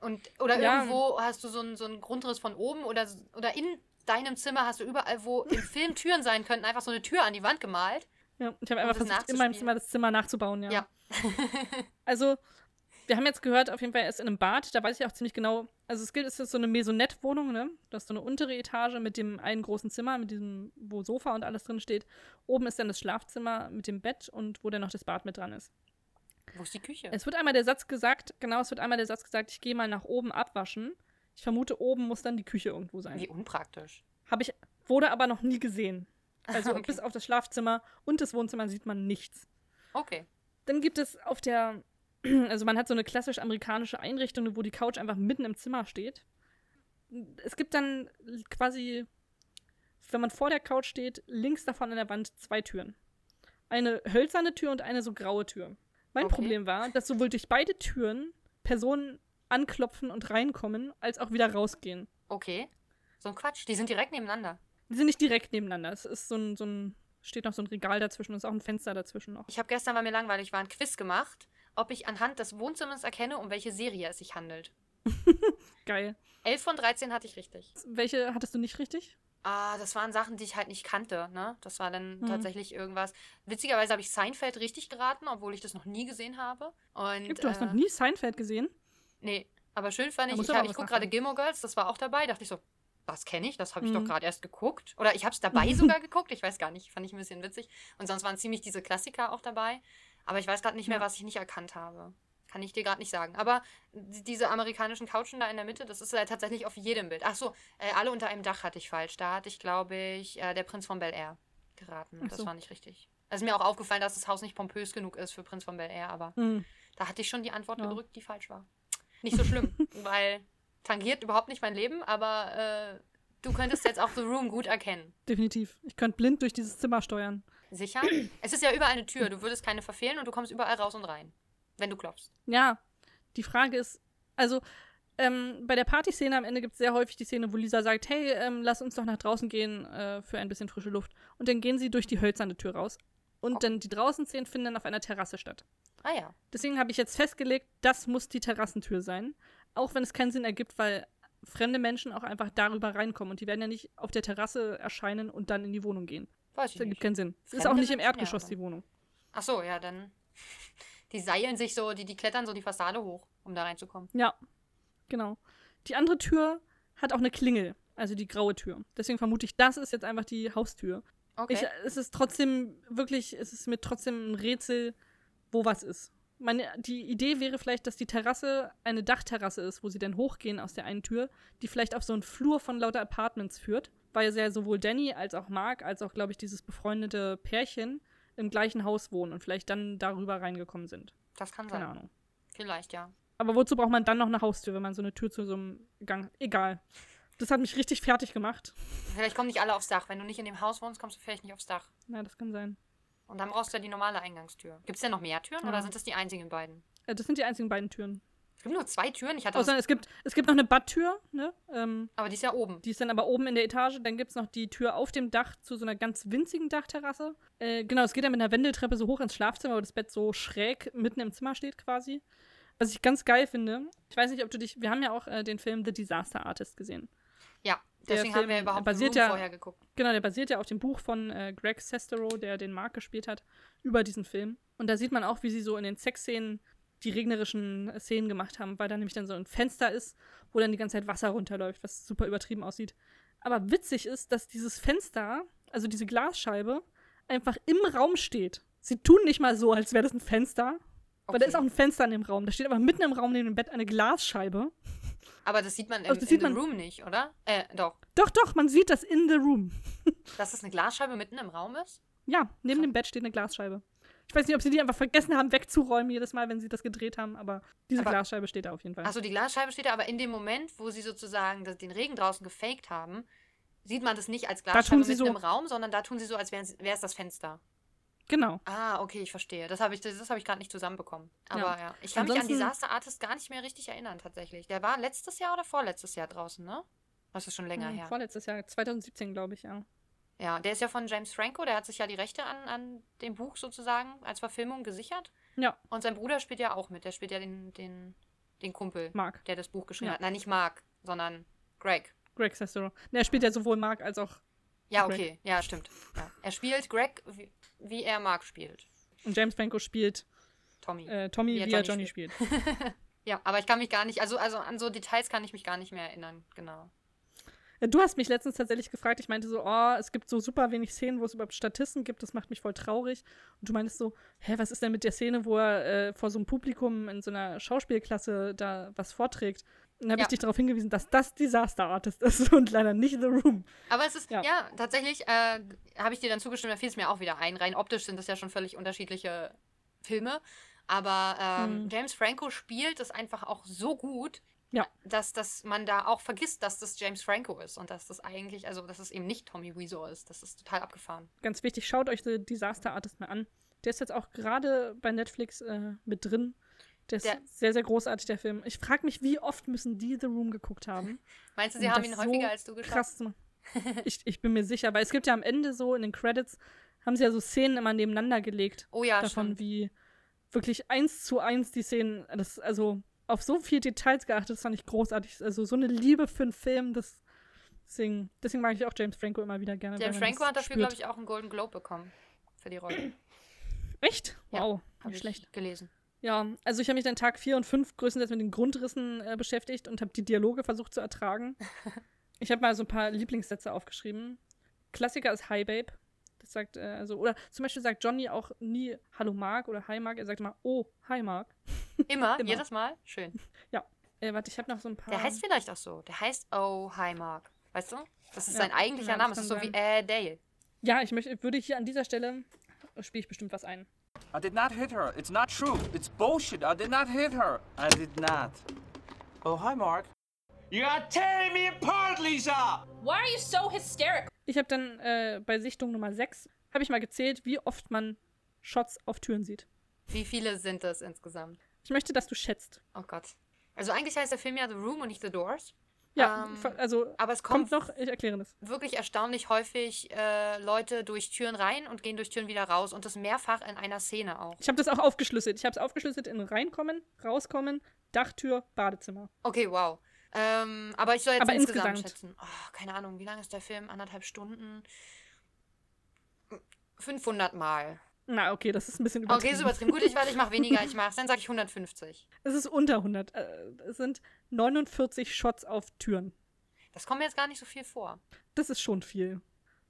und oder Ja. irgendwo hast du so einen, so einen Grundriss von oben oder, oder in deinem Zimmer hast du überall, wo im Film Türen sein könnten, einfach so eine Tür an die Wand gemalt. ja, ich habe einfach das versucht, in meinem. Zimmer das Zimmer nachzubauen, ja. Ja. Also, wir haben jetzt gehört, auf jeden Fall, er ist in einem Bad. Da weiß ich auch ziemlich genau. Also, es gilt, es ist so eine Maisonette-Wohnung, ne? Du hast so eine untere Etage mit dem einen großen Zimmer, mit diesem, wo Sofa und alles drin steht. Oben ist dann das Schlafzimmer mit dem Bett und wo dann noch das Bad mit dran ist. Wo ist die Küche? Es wird einmal der Satz gesagt, genau, es wird einmal der Satz gesagt, ich gehe mal nach oben abwaschen. Ich vermute, oben muss dann die Küche irgendwo sein. Wie unpraktisch. Habe ich, wurde aber noch nie gesehen. Also, Okay. bis auf das Schlafzimmer und das Wohnzimmer sieht man nichts. Okay. Dann gibt es auf der, also man hat so eine klassisch amerikanische Einrichtung, wo die Couch einfach mitten im Zimmer steht. Es gibt dann quasi, wenn man vor der Couch steht, links davon an der Wand zwei Türen. Eine hölzerne Tür und eine so graue Tür. Mein Okay. Problem war, dass sowohl durch beide Türen Personen anklopfen und reinkommen, als auch wieder rausgehen. Okay. So ein Quatsch. Die sind direkt nebeneinander. Die sind nicht direkt nebeneinander. Es ist so ein, so ein, steht noch so ein Regal dazwischen und ist auch ein Fenster dazwischen noch. Ich habe gestern, weil mir langweilig war, ein Quiz gemacht, ob ich anhand des Wohnzimmers erkenne, um welche Serie es sich handelt. Geil. 11 von 13 hatte ich richtig. Welche hattest du nicht richtig? Ah, das waren Sachen, die ich halt nicht kannte, ne? Das war dann Mhm. tatsächlich irgendwas. Witzigerweise habe ich Seinfeld richtig geraten, obwohl ich das noch nie gesehen habe. Und, Du hast äh, noch nie Seinfeld gesehen? Nee, aber schön fand ich, ich, ich gucke gerade. Gilmore Girls, das war auch dabei. Dachte ich so, das kenne ich, das habe ich doch Mhm. gerade erst geguckt. Oder ich habe es dabei sogar geguckt, ich weiß gar nicht, fand ich ein bisschen witzig. Und sonst waren ziemlich diese Klassiker auch dabei. Aber ich weiß gerade nicht mehr, Ja. was ich nicht erkannt habe. Kann ich dir gerade nicht sagen. Aber die- diese amerikanischen Couchen da in der Mitte, das ist ja tatsächlich auf jedem Bild. Ach so, äh, alle unter einem Dach hatte ich falsch. Da hatte ich, glaube ich, äh, der Prinz von Bel Air geraten. Ach Das so. war nicht richtig. Es ist mir auch aufgefallen, dass das Haus nicht pompös genug ist für Prinz von Bel Air, aber Hm. da hatte ich schon die Antwort Ja. gedrückt, die falsch war. Nicht so schlimm, weil tangiert überhaupt nicht mein Leben, aber äh, du könntest jetzt auch The Room gut erkennen. Definitiv. Ich könnte blind durch dieses Zimmer steuern. Sicher? es ist ja überall eine Tür, du würdest keine verfehlen und du kommst überall raus und rein, wenn du klopfst. Ja, die Frage ist, also, Ähm, bei der Partyszene am Ende gibt es sehr häufig die Szene, wo Lisa sagt, hey, ähm, lass uns doch nach draußen gehen äh, für ein bisschen frische Luft. Und dann gehen sie durch die hölzerne Tür raus. Und Oh. dann die Draußenszenen finden dann auf einer Terrasse statt. Ah ja. Deswegen habe ich jetzt festgelegt, das muss die Terrassentür sein. Auch wenn es keinen Sinn ergibt, weil fremde Menschen auch einfach darüber reinkommen. Und die werden ja nicht auf der Terrasse erscheinen und dann in die Wohnung gehen. Weiß Das ergibt keinen Sinn. Es ist auch nicht im Erdgeschoss ja, die Wohnung. Ach so, ja, dann. Die seilen sich so, die, die klettern so die Fassade hoch, um da reinzukommen. Ja, genau. Die andere Tür hat auch eine Klingel, also die graue Tür. Deswegen vermute ich, das ist jetzt einfach die Haustür. Okay. Ich, es ist trotzdem wirklich, es ist mir trotzdem ein Rätsel, wo was ist. Meine, die Idee wäre vielleicht, dass die Terrasse eine Dachterrasse ist, wo sie dann hochgehen aus der einen Tür, die vielleicht auf so einen Flur von lauter Apartments führt, weil ja sowohl Danny als auch Mark, als auch, glaube ich, dieses befreundete Pärchen im gleichen Haus wohnen und vielleicht dann darüber reingekommen sind. das kann sein. Keine Ahnung. Vielleicht, ja. Aber wozu braucht man dann noch eine Haustür, wenn man so eine Tür zu so einem Gang. Egal. Das hat mich richtig fertig gemacht. Vielleicht kommen nicht alle aufs Dach. Wenn du nicht in dem Haus wohnst, kommst du vielleicht nicht aufs Dach. Na, das kann sein. Und dann brauchst du ja die normale Eingangstür. Gibt es denn noch mehr Türen Ja. oder sind das die einzigen beiden? Äh, das sind die einzigen beiden Türen. Es gibt nur zwei Türen. Ich hatte Außer es gibt, es gibt noch eine Badtür, ne? Ähm, aber die ist ja oben. die ist dann aber oben in der Etage. Dann gibt es noch die Tür auf dem Dach zu so einer ganz winzigen Dachterrasse. Äh, genau, es geht dann mit einer Wendeltreppe so hoch ins Schlafzimmer, wo das Bett so schräg mitten im Zimmer steht quasi. Was ich ganz geil finde, ich weiß nicht, ob du dich, wir haben ja auch äh, den Film The Disaster Artist gesehen. Ja, Der deswegen haben wir überhaupt basiert Room ja- vorher geguckt. Genau, der basiert ja auf dem Buch von äh, Greg Sestero, der den Mark gespielt hat, über diesen Film. Und da sieht man auch, wie sie so in den Sexszenen die regnerischen Szenen gemacht haben, weil da nämlich dann so ein Fenster ist, wo dann die ganze Zeit Wasser runterläuft, was super übertrieben aussieht. Aber witzig ist, dass dieses Fenster, also diese Glasscheibe, einfach im Raum steht. Sie tun nicht mal so, als wäre das ein Fenster. Weil da ist auch ein Fenster in dem Raum. Da steht aber mitten im Raum neben dem Bett eine Glasscheibe. Aber das sieht man im, Also das in sieht The man- Room nicht, oder? Äh, doch. Doch, doch, man sieht das in the room. Dass es eine Glasscheibe mitten im Raum ist? Ja, neben dem Bett steht eine Glasscheibe. Ich weiß nicht, ob sie die einfach vergessen haben, wegzuräumen jedes Mal, wenn sie das gedreht haben, aber diese Aber- Glasscheibe steht da auf jeden Fall. Achso, die Glasscheibe steht da, aber in dem Moment, wo sie sozusagen das, den Regen draußen gefaked haben, sieht man das nicht als Glasscheibe mitten so. im Raum, sondern da tun sie so, als wäre es das Fenster. Genau. Ah, okay, ich verstehe. Das habe ich, das hab ich gerade nicht zusammenbekommen. Aber ja. Ja. Ich kann mich an Ansonsten- Disaster Artist gar nicht mehr richtig erinnern, tatsächlich. Der war letztes Jahr oder vorletztes Jahr draußen, ne? Das ist schon länger Hm, her. Vorletztes Jahr, 2017, glaube ich, ja. Ja, der ist ja von James Franco, der hat sich ja die Rechte an, an dem Buch sozusagen als Verfilmung gesichert. Ja, Und sein Bruder spielt ja auch mit. Der spielt ja den, den, den Kumpel, Mark. der das Buch geschrieben Ja. hat. Nein, nicht Mark, sondern Greg. Greg Sestero. Ne, er spielt ja sowohl Mark als auch. Ja, Greg. okay. Ja, stimmt. Ja. Er spielt Greg, wie, er Mark spielt. Und James Franco spielt Tommy. äh, Tommy, Wie er wie er Johnny Johnny spielt. Ja, aber ich kann mich gar nicht, also, also an so Details kann ich mich gar nicht mehr erinnern, genau. Äh, Du hast mich letztens tatsächlich gefragt, ich meinte so, oh, es gibt so super wenig Szenen, wo es überhaupt Statisten gibt, das macht mich voll traurig. Und du meintest so, hä, was ist denn mit der Szene, wo er äh, vor so einem Publikum in so einer Schauspielklasse da was vorträgt? Dann habe Ja. ich dich darauf hingewiesen, dass das Disaster Artist ist und leider nicht The Room. Aber es ist, ja, Ja. tatsächlich äh, habe ich dir dann zugestimmt, da fiel es mir auch wieder ein. Rein optisch sind das ja schon völlig unterschiedliche Filme. Aber ähm, Hm. James Franco spielt es einfach auch so gut, Ja. dass, dass man da auch vergisst, dass das James Franco ist und dass das eigentlich, also dass es eben nicht Tommy Wiseau ist. Das ist total abgefahren. Ganz wichtig, schaut euch The Disaster Artist mal an. Der ist jetzt auch gerade bei Netflix äh, mit drin. Der ist Der- sehr, sehr großartig, der Film. Ich frage mich, wie oft müssen die The Room geguckt haben? Meinst du, sie haben ihn häufiger so als du geschaut? Krass ich, ich bin mir sicher, weil es gibt ja am Ende so in den Credits, haben sie ja so Szenen immer nebeneinander gelegt. Oh ja, davon, stimmt. wie wirklich eins zu eins die Szenen, das also auf so viele Details geachtet, das fand ich großartig. Also so eine Liebe für einen Film, das deswegen, deswegen mag ich auch James Franco immer wieder gerne. James Franco hat dafür, glaube ich, auch einen Golden Globe bekommen. Für die Rolle. Echt? Ja, Wow, nicht ich schlecht. gelesen. Ja, also ich habe mich dann Tag 4 und 5 größtenteils mit den Grundrissen äh, beschäftigt und habe die Dialoge versucht zu ertragen. ich habe mal so ein paar Lieblingssätze aufgeschrieben. Klassiker ist Hi Babe. Das sagt, äh, also, oder zum Beispiel sagt Johnny auch nie Hallo Mark oder Hi Mark, er sagt immer Oh, Hi Mark. Immer, Immer. jedes Mal? Schön. Äh, warte, ich habe noch so ein paar. Der heißt vielleicht auch so. Der heißt Oh, hi Mark. Weißt du? Das ist Ja, sein eigentlicher ja, Name. das ist so kann wie äh, Dale. Ja, ich möchte, würde hier an dieser Stelle, spiele ich bestimmt was ein. I did not hit her. It's not true. It's bullshit. I did not hit her. I did not. Oh, hi, Mark. You are tearing me apart, Lisa! Why are you so hysterical? Ich habe dann äh, bei Sichtung Nummer 6, habe ich mal gezählt, wie oft man Shots auf Türen sieht. Wie viele sind das insgesamt? Ich möchte, dass du schätzt. Oh Gott. Also eigentlich heißt der Film ja The Room und nicht The Doors. Ja, Ähm, also Aber es kommt kommt, noch, ich erkläre das. wirklich erstaunlich häufig äh, Leute durch Türen rein und gehen durch Türen wieder raus und das mehrfach in einer Szene auch. Ich habe das auch aufgeschlüsselt. Ich habe es aufgeschlüsselt in reinkommen, rauskommen, Dachtür, Badezimmer. Okay, wow. Ähm, aber ich soll jetzt Aber insgesamt, insgesamt. schätzen. Oh, keine Ahnung, wie lang ist der Film? Anderthalb Stunden? 500 Mal. Na, okay, das ist ein bisschen Okay, übertrieben. ist übertrieben. Gut, ich warte, ich mache weniger, ich mache Dann sage ich 150. Es ist unter 100. Äh, es sind 49 Shots auf Türen. Das kommt mir jetzt gar nicht so viel vor. Das ist schon viel.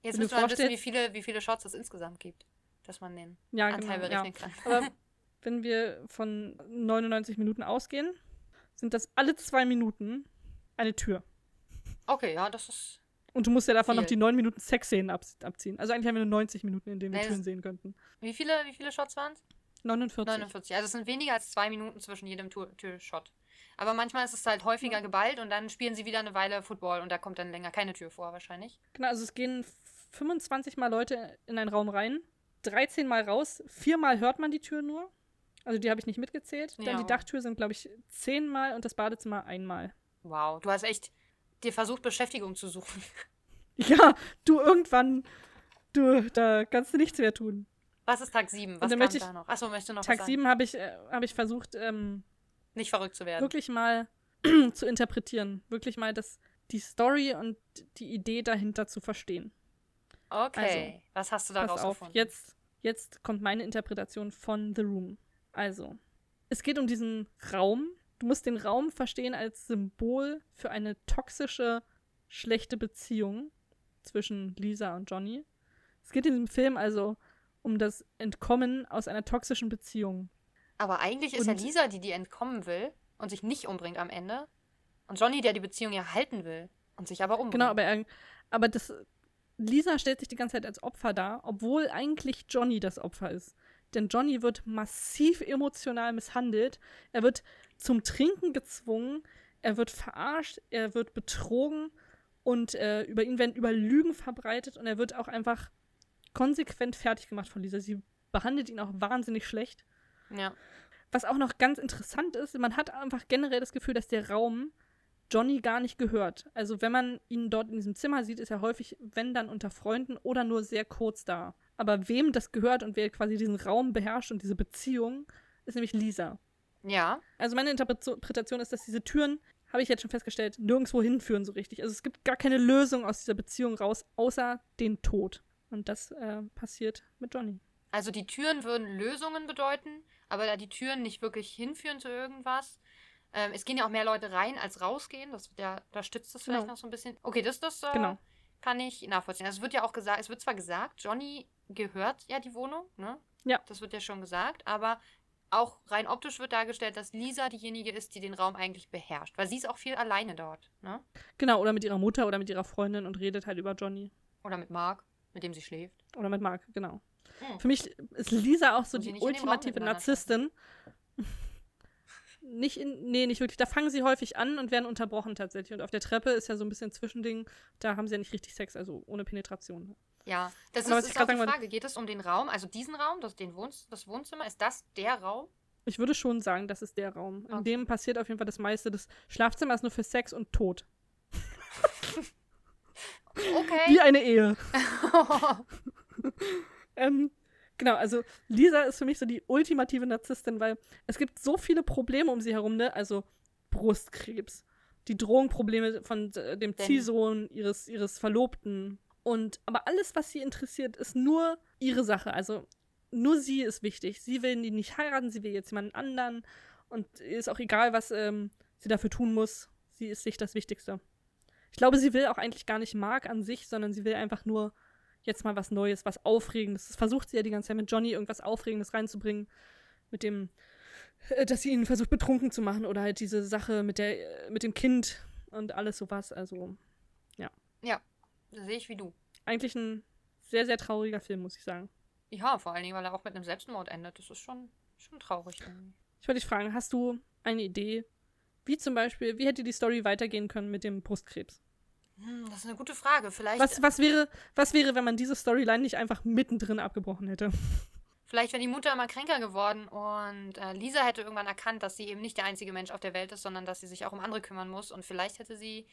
Jetzt Wenn müssen wir mal wissen, wie viele, wie viele Shots es insgesamt gibt. Dass man den Ja, Anteil genau. Ja. berechnen kann. Aber wenn wir von 99 Minuten ausgehen, sind das alle zwei Minuten eine Tür. Okay, ja, das ist. Und du musst ja davon noch Viel. die 9 Minuten Sexszenen ab abziehen. Also eigentlich haben wir nur 90 Minuten, in denen wir Türen sehen könnten. Wie viele, wie viele Shots waren es? 49. 49. Also es sind weniger als zwei Minuten zwischen jedem Tür- Türshot. Aber manchmal ist es halt häufiger geballt und dann spielen sie wieder eine Weile Football und da kommt dann länger keine Tür vor, wahrscheinlich. Genau, also es gehen 25 Mal Leute in einen Raum rein, 13 Mal raus, viermal hört man die Tür nur. Also die habe ich nicht mitgezählt. Dann Ja. die Dachtür sind, glaube ich, 10 Mal und das Badezimmer einmal. Wow, du hast echt dir versucht, Beschäftigung zu suchen. Ja, du irgendwann, du, da kannst du nichts mehr tun. Was ist Tag 7? Was möchte ich- da noch? Achso, möchtest du noch Tag was sagen? 7 habe ich, äh, habe ich versucht, ähm, Nicht verrückt zu werden. wirklich mal zu interpretieren. Wirklich mal das, die Story und die Idee dahinter zu verstehen. Okay. was hast du da Also, Pass auf, rausgefunden? jetzt, jetzt kommt meine Interpretation von The Room. Also, es geht um diesen Raum. Du musst den Raum verstehen als Symbol für eine toxische, schlechte Beziehung zwischen Lisa und Johnny. Es geht in diesem Film also um das Entkommen aus einer toxischen Beziehung. Aber eigentlich ist ja Und- Lisa, die die entkommen will und sich nicht umbringt am Ende. Und Johnny, der die Beziehung ja halten will und sich aber umbringt. Genau, aber, er, aber das, Lisa stellt sich die ganze Zeit als Opfer dar, obwohl eigentlich Johnny das Opfer ist. Denn Johnny wird massiv emotional misshandelt. Er wird zum Trinken gezwungen. Er wird verarscht. Er wird betrogen. Und äh, über ihn werden über Lügen verbreitet. Und er wird auch einfach konsequent fertig gemacht von Lisa. Sie behandelt ihn auch wahnsinnig schlecht. Ja. Was auch noch ganz interessant ist, man hat einfach generell das Gefühl, dass der Raum Johnny gar nicht gehört. Also wenn man ihn dort in diesem Zimmer sieht, ist er häufig, wenn dann unter Freunden oder nur sehr kurz da. Aber wem das gehört und wer quasi diesen Raum beherrscht und diese Beziehung, ist nämlich Lisa. Ja. Also meine Interpretation ist, dass diese Türen, habe ich jetzt schon festgestellt, nirgendwo hinführen so richtig. Also es gibt gar keine Lösung aus dieser Beziehung raus, außer den Tod. Und das äh, passiert mit Johnny. Also die Türen würden Lösungen bedeuten, aber da die Türen nicht wirklich hinführen zu irgendwas. Ähm, es gehen ja auch mehr Leute rein als rausgehen. Das, der, da stützt das vielleicht Genau. noch so ein bisschen. Okay, das, das äh, Genau. kann ich nachvollziehen. Also es wird ja auch gesagt, es wird zwar gesagt, Johnny gehört ja die Wohnung, ne? Ja. Das wird ja schon gesagt, aber auch rein optisch wird dargestellt, dass Lisa diejenige ist, die den Raum eigentlich beherrscht. Weil sie ist auch viel alleine dort, ne? Genau, oder mit ihrer Mutter oder mit ihrer Freundin und redet halt über Johnny. Oder mit Mark, mit dem sie schläft. Oder mit Mark, genau. Hm. Für mich ist Lisa auch so die ultimative Narzisstin. nicht in, nee, nicht wirklich. Da fangen sie häufig an und werden unterbrochen tatsächlich. Und auf der Treppe ist ja so ein bisschen Zwischending. Da haben sie ja nicht richtig Sex, also ohne Penetration. Ja, das Aber ist, ist auch die Frage. Geht es um den Raum, also diesen Raum, das, den Wohn das Wohnzimmer? Ist das der Raum? Ich würde schon sagen, das ist der Raum. In Okay. dem passiert auf jeden Fall das meiste. Das Schlafzimmer ist nur für Sex und Tod. Okay. Wie eine Ehe. ähm, genau, also Lisa ist für mich so die ultimative Narzisstin, weil es gibt so viele Probleme um sie herum, ne? Also Brustkrebs, die Drogenprobleme von äh, dem Ziehsohn ihres, ihres Verlobten. Und aber alles, was sie interessiert, ist nur ihre Sache. Also nur sie ist wichtig. Sie will ihn nicht heiraten, sie will jetzt jemanden anderen. Und ist auch egal, was ähm, sie dafür tun muss. Sie ist sich das Wichtigste. Ich glaube, sie will auch eigentlich gar nicht Mark an sich, sondern sie will einfach nur jetzt mal was Neues, was Aufregendes. Das versucht sie ja die ganze Zeit mit Johnny irgendwas Aufregendes reinzubringen. Mit dem, äh, dass sie ihn versucht betrunken zu machen oder halt diese Sache mit der, äh, mit dem Kind und alles sowas. Also Sehe ich wie du. eigentlich ein sehr, sehr trauriger Film, muss ich sagen. Ja, vor allen Dingen, weil er auch mit einem Selbstmord endet. Das ist schon, schon traurig. irgendwie. Ich wollte dich fragen, hast du eine Idee, wie zum Beispiel, wie hätte die Story weitergehen können mit dem Brustkrebs? Hm, das ist eine gute Frage. Vielleicht, Was, was, wäre, was wäre, wenn man diese Storyline nicht einfach mittendrin abgebrochen hätte? Vielleicht wäre die Mutter immer kränker geworden und äh, Lisa hätte irgendwann erkannt, dass sie eben nicht der einzige Mensch auf der Welt ist, sondern dass sie sich auch um andere kümmern muss. Und vielleicht hätte sie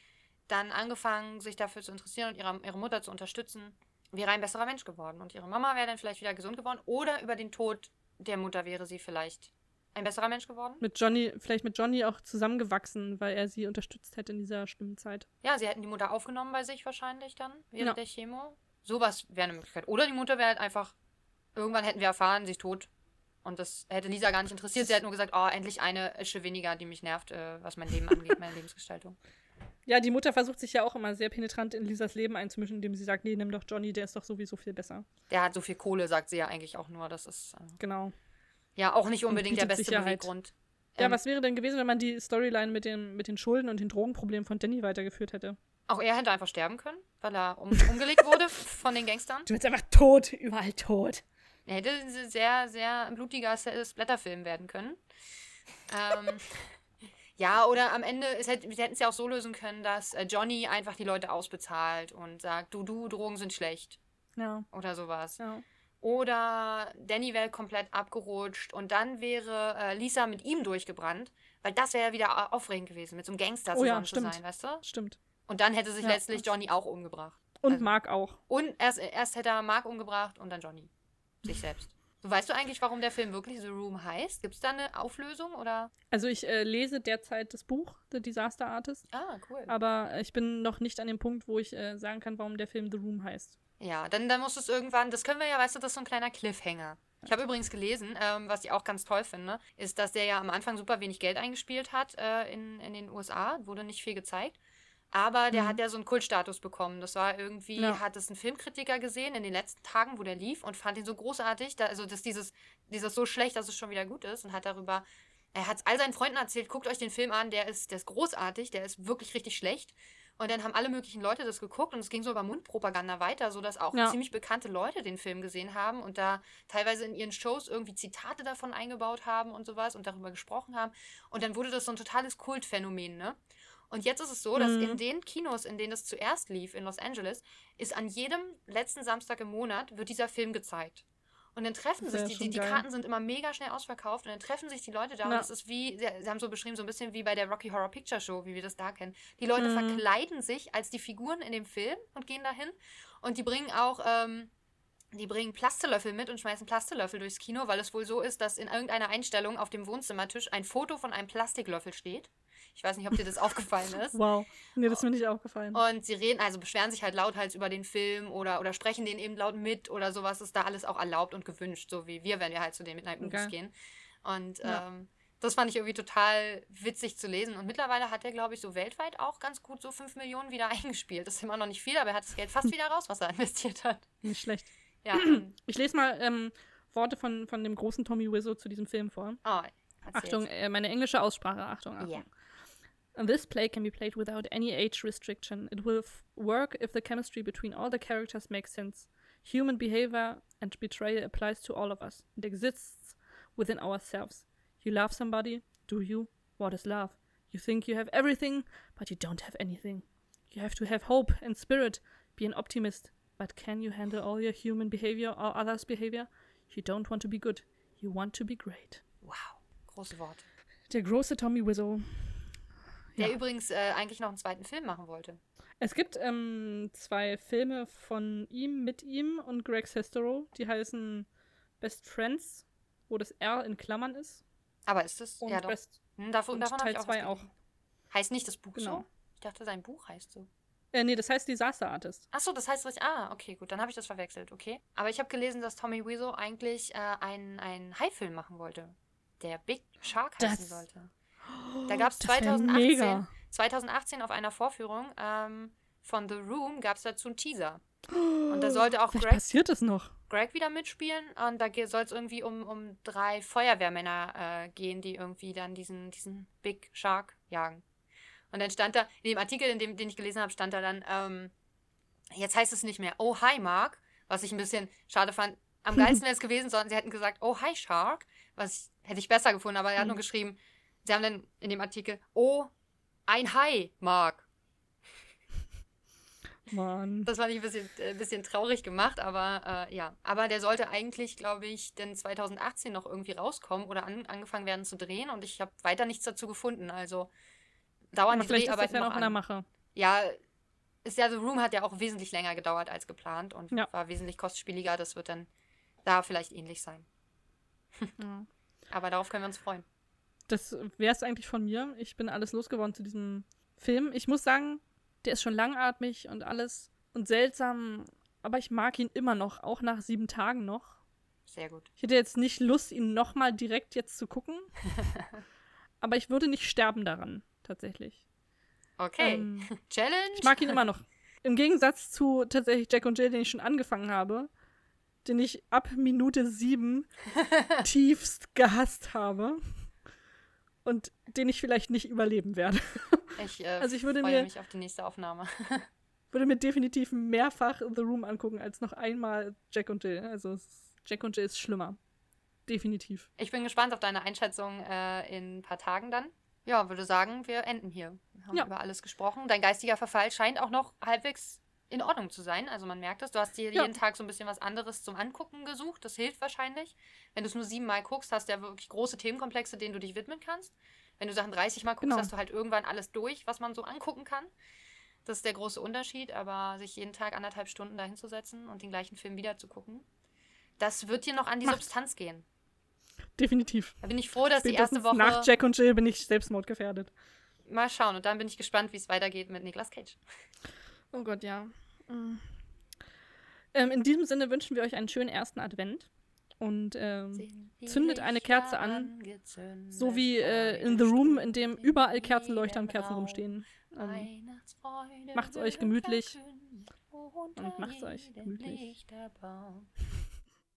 dann angefangen, sich dafür zu interessieren und ihre, ihre Mutter zu unterstützen, wäre ein besserer Mensch geworden. Und ihre Mama wäre dann vielleicht wieder gesund geworden. Oder über den Tod der Mutter wäre sie vielleicht ein besserer Mensch geworden. Mit Johnny, vielleicht mit Johnny auch zusammengewachsen, weil er sie unterstützt hätte in dieser schlimmen Zeit. Ja, sie hätten die Mutter aufgenommen bei sich wahrscheinlich dann, während Ja. der Chemo. Sowas wäre eine Möglichkeit. Oder die Mutter wäre halt einfach, irgendwann hätten wir erfahren, sie ist tot. Und das hätte Lisa gar nicht interessiert. Sie hat nur gesagt, oh, endlich eine Ische weniger, die mich nervt, äh, was mein Leben angeht, meine Lebensgestaltung. Ja, die Mutter versucht sich ja auch immer sehr penetrant in Lisas Leben einzumischen, indem sie sagt, nee, nimm doch Johnny, der ist doch sowieso viel besser. Der hat so viel Kohle, sagt sie ja eigentlich auch nur. Das ist äh, Genau. ja auch nicht unbedingt der beste Sicherheit. Beweggrund. Ja, Ähm, was wäre denn gewesen, wenn man die Storyline mit, dem, mit den Schulden und den Drogenproblemen von Danny weitergeführt hätte? Auch er hätte einfach sterben können, weil er um, umgelegt wurde von den Gangstern. Du bist einfach tot, überall tot. Er hätte ein sehr, sehr blutiger Splatterfilm werden können. ähm, ja, oder am Ende, es hätte, sie hätten es ja auch so lösen können, dass äh, Johnny einfach die Leute ausbezahlt und sagt, du, du, Drogen sind schlecht. Ja, Oder sowas. ja. Oder Danny wäre komplett abgerutscht und dann wäre äh, Lisa mit ihm durchgebrannt, weil das wäre ja wieder au- aufregend gewesen, mit so einem Gangster Oh ja, zusammen zu stimmt. sein, weißt du? Stimmt. Und dann hätte sich Ja. letztlich Johnny auch umgebracht. Und Also- Mark auch. Und erst, erst hätte er Mark umgebracht und dann Johnny. Sich selbst. Weißt du eigentlich, warum der Film wirklich The Room heißt? Gibt es da eine Auflösung oder? Also ich äh, lese derzeit das Buch, The Disaster Artist, Ah, cool. aber ich bin noch nicht an dem Punkt, wo ich äh, sagen kann, warum der Film The Room heißt. Ja, dann, dann muss es irgendwann, das können wir ja, weißt du, das ist so ein kleiner Cliffhanger. Ich habe übrigens gelesen, ähm, was ich auch ganz toll finde, ist, dass der ja am Anfang super wenig Geld eingespielt hat äh, in, in den USA, wurde nicht viel gezeigt. Aber der hat ja so einen Kultstatus bekommen. Das war irgendwie, Ja. hat es ein Filmkritiker gesehen in den letzten Tagen, wo der lief und fand ihn so großartig, da, also dass dieses, dieses so schlecht, dass es schon wieder gut ist und hat darüber, er hat all seinen Freunden erzählt, guckt euch den Film an, der ist, der ist großartig, der ist wirklich richtig schlecht. Und dann haben alle möglichen Leute das geguckt und es ging so über Mundpropaganda weiter, sodass auch Ja. ziemlich bekannte Leute den Film gesehen haben und da teilweise in ihren Shows irgendwie Zitate davon eingebaut haben und sowas und darüber gesprochen haben. Und dann wurde das so ein totales Kultphänomen, ne? Und jetzt ist es so, dass Mhm. in den Kinos, in denen es zuerst lief, in Los Angeles, ist an jedem letzten Samstag im Monat wird dieser Film gezeigt. Und dann treffen Das sich die, die, die. Karten sind immer mega schnell ausverkauft und dann treffen sich die Leute da und Ja. es ist wie, sie, sie haben so beschrieben, so ein bisschen wie bei der Rocky Horror Picture Show, wie wir das da kennen. Die Leute Mhm. verkleiden sich als die Figuren in dem Film und gehen dahin und die bringen auch, ähm, die bringen Plastelöffel mit und schmeißen Plastelöffel durchs Kino, weil es wohl so ist, dass in irgendeiner Einstellung auf dem Wohnzimmertisch ein Foto von einem Plastiklöffel steht. Ich weiß nicht, ob dir das aufgefallen ist. Wow. Nee, das ist mir nicht aufgefallen. Und sie reden, also beschweren sich halt lauthals über den Film oder, oder sprechen den eben laut mit oder sowas. Ist da alles auch erlaubt und gewünscht, so wie wir, wenn wir halt zu den Midnight Movies Okay. gehen. Und Ja. ähm, das fand ich irgendwie total witzig zu lesen. Und mittlerweile hat er, glaube ich, so weltweit auch ganz gut so 5 Millionen wieder eingespielt. Das ist immer noch nicht viel, aber er hat das Geld fast wieder raus, was er investiert hat. Nicht schlecht. Ja. Ich lese mal ähm, Worte von, von dem großen Tommy Wiseau zu diesem Film vor. Oh. Achtung, äh, meine englische Aussprache. Achtung, Achtung. Ja. This play can be played without any age restriction. It will f- work if the chemistry between all the characters makes sense. Human behavior and betrayal applies to all of us. It exists within ourselves. You love somebody, do you? What is love? You think you have everything, but you don't have anything. You have to have hope and spirit, be an optimist. But can you handle all your human behavior or others' behavior? You don't want to be good, you want to be great. Wow, große Worte. Der große Tommy Wiseau. Der Ja. übrigens äh, eigentlich noch einen zweiten Film machen wollte. Es gibt ähm, zwei Filme von ihm, mit ihm und Greg Sestero, die heißen Best Friends, wo das R in Klammern ist. Aber ist das? Und ja, doch. Best. Hm, davon und davon Teil ich auch zwei was auch. Heißt nicht das Buch Genau. so? Ich dachte, sein Buch heißt so. Äh, nee, das heißt Disaster Artist. Ach so, das heißt richtig. Ah, okay, gut, dann habe ich das verwechselt, okay. Aber ich habe gelesen, dass Tommy Wiseau eigentlich äh, einen, einen Hai-Film machen wollte, der Big Shark heißen Das- sollte. Da gab es Das wär 2018, mega. 2018 auf einer Vorführung ähm, von The Room gab es dazu einen Teaser. Und da sollte auch Greg. Greg wieder mitspielen und da soll es irgendwie um, um drei Feuerwehrmänner äh, gehen, die irgendwie dann diesen, diesen Big Shark jagen. Und dann stand da, in dem Artikel, in dem, den ich gelesen habe, stand da dann, ähm, jetzt heißt es nicht mehr, oh hi Mark, was ich ein bisschen schade fand. Am geilsten wäre es gewesen, sondern sie hätten gesagt, oh hi Shark, was hätte ich besser gefunden, aber er hat nur geschrieben, sie haben dann in dem Artikel, oh, ein Hai, Mark. Mann. Das fand ich ein bisschen, äh, bisschen traurig gemacht, aber äh, ja. Aber der sollte eigentlich, glaube ich, denn 2018 noch irgendwie rauskommen oder an, angefangen werden zu drehen und ich habe weiter nichts dazu gefunden. Also dauern Aber die vielleicht ist das Dreharbeiten ja noch noch in der an. Mache. Ja, ist ja, The Room hat ja auch wesentlich länger gedauert als geplant und Ja. war wesentlich kostspieliger. Das wird dann da vielleicht ähnlich sein. Ja. Aber darauf können wir uns freuen. Das wäre es eigentlich von mir. Ich bin alles losgeworden zu diesem Film. Ich muss sagen, der ist schon langatmig und alles und seltsam, aber ich mag ihn immer noch, auch nach sieben Tagen noch. Sehr gut. Ich hätte jetzt nicht Lust, ihn nochmal direkt jetzt zu gucken. aber ich würde nicht sterben daran, tatsächlich. Okay. Ähm, Challenge. ich mag ihn immer noch. Im Gegensatz zu tatsächlich Jack und Jill, den ich schon angefangen habe, den ich ab Minute sieben tiefst gehasst habe und den ich vielleicht nicht überleben werde. Ich, äh, Also ich würde freue mir- mich auf die nächste Aufnahme. würde mir definitiv mehrfach The Room angucken als noch einmal Jack und Jill. Also Jack und Jill ist schlimmer. Definitiv. Ich bin gespannt auf deine Einschätzung äh, in ein paar Tagen dann. Ja, würde sagen, wir enden hier. Wir haben Ja. über alles gesprochen. Dein geistiger Verfall scheint auch noch halbwegs in Ordnung zu sein. Also man merkt es. Du hast dir Ja. jeden Tag so ein bisschen was anderes zum Angucken gesucht. Das hilft wahrscheinlich. Wenn du es nur siebenmal guckst, hast du ja wirklich große Themenkomplexe, denen du dich widmen kannst. Wenn du Sachen 30 Mal guckst, Genau. hast du halt irgendwann alles durch, was man so angucken kann. Das ist der große Unterschied. Aber sich jeden Tag anderthalb Stunden dahin zu setzen und den gleichen Film wieder zu gucken, das wird dir noch an die Macht- Substanz gehen. Definitiv. Da bin ich froh, dass die erste Spätestens Woche. nach Jack und Jill bin ich selbstmordgefährdet. Mal schauen. Und dann bin ich gespannt, wie es weitergeht mit Nicolas Cage. Oh Gott, ja. Mm. Ähm, in diesem Sinne wünschen wir euch einen schönen ersten Advent. Und ähm, zündet eine Kerze an, so wie äh, in The Room, in dem überall Kerzenleuchter und Kerzen rumstehen. Ähm, macht's euch gemütlich und macht's euch gemütlich.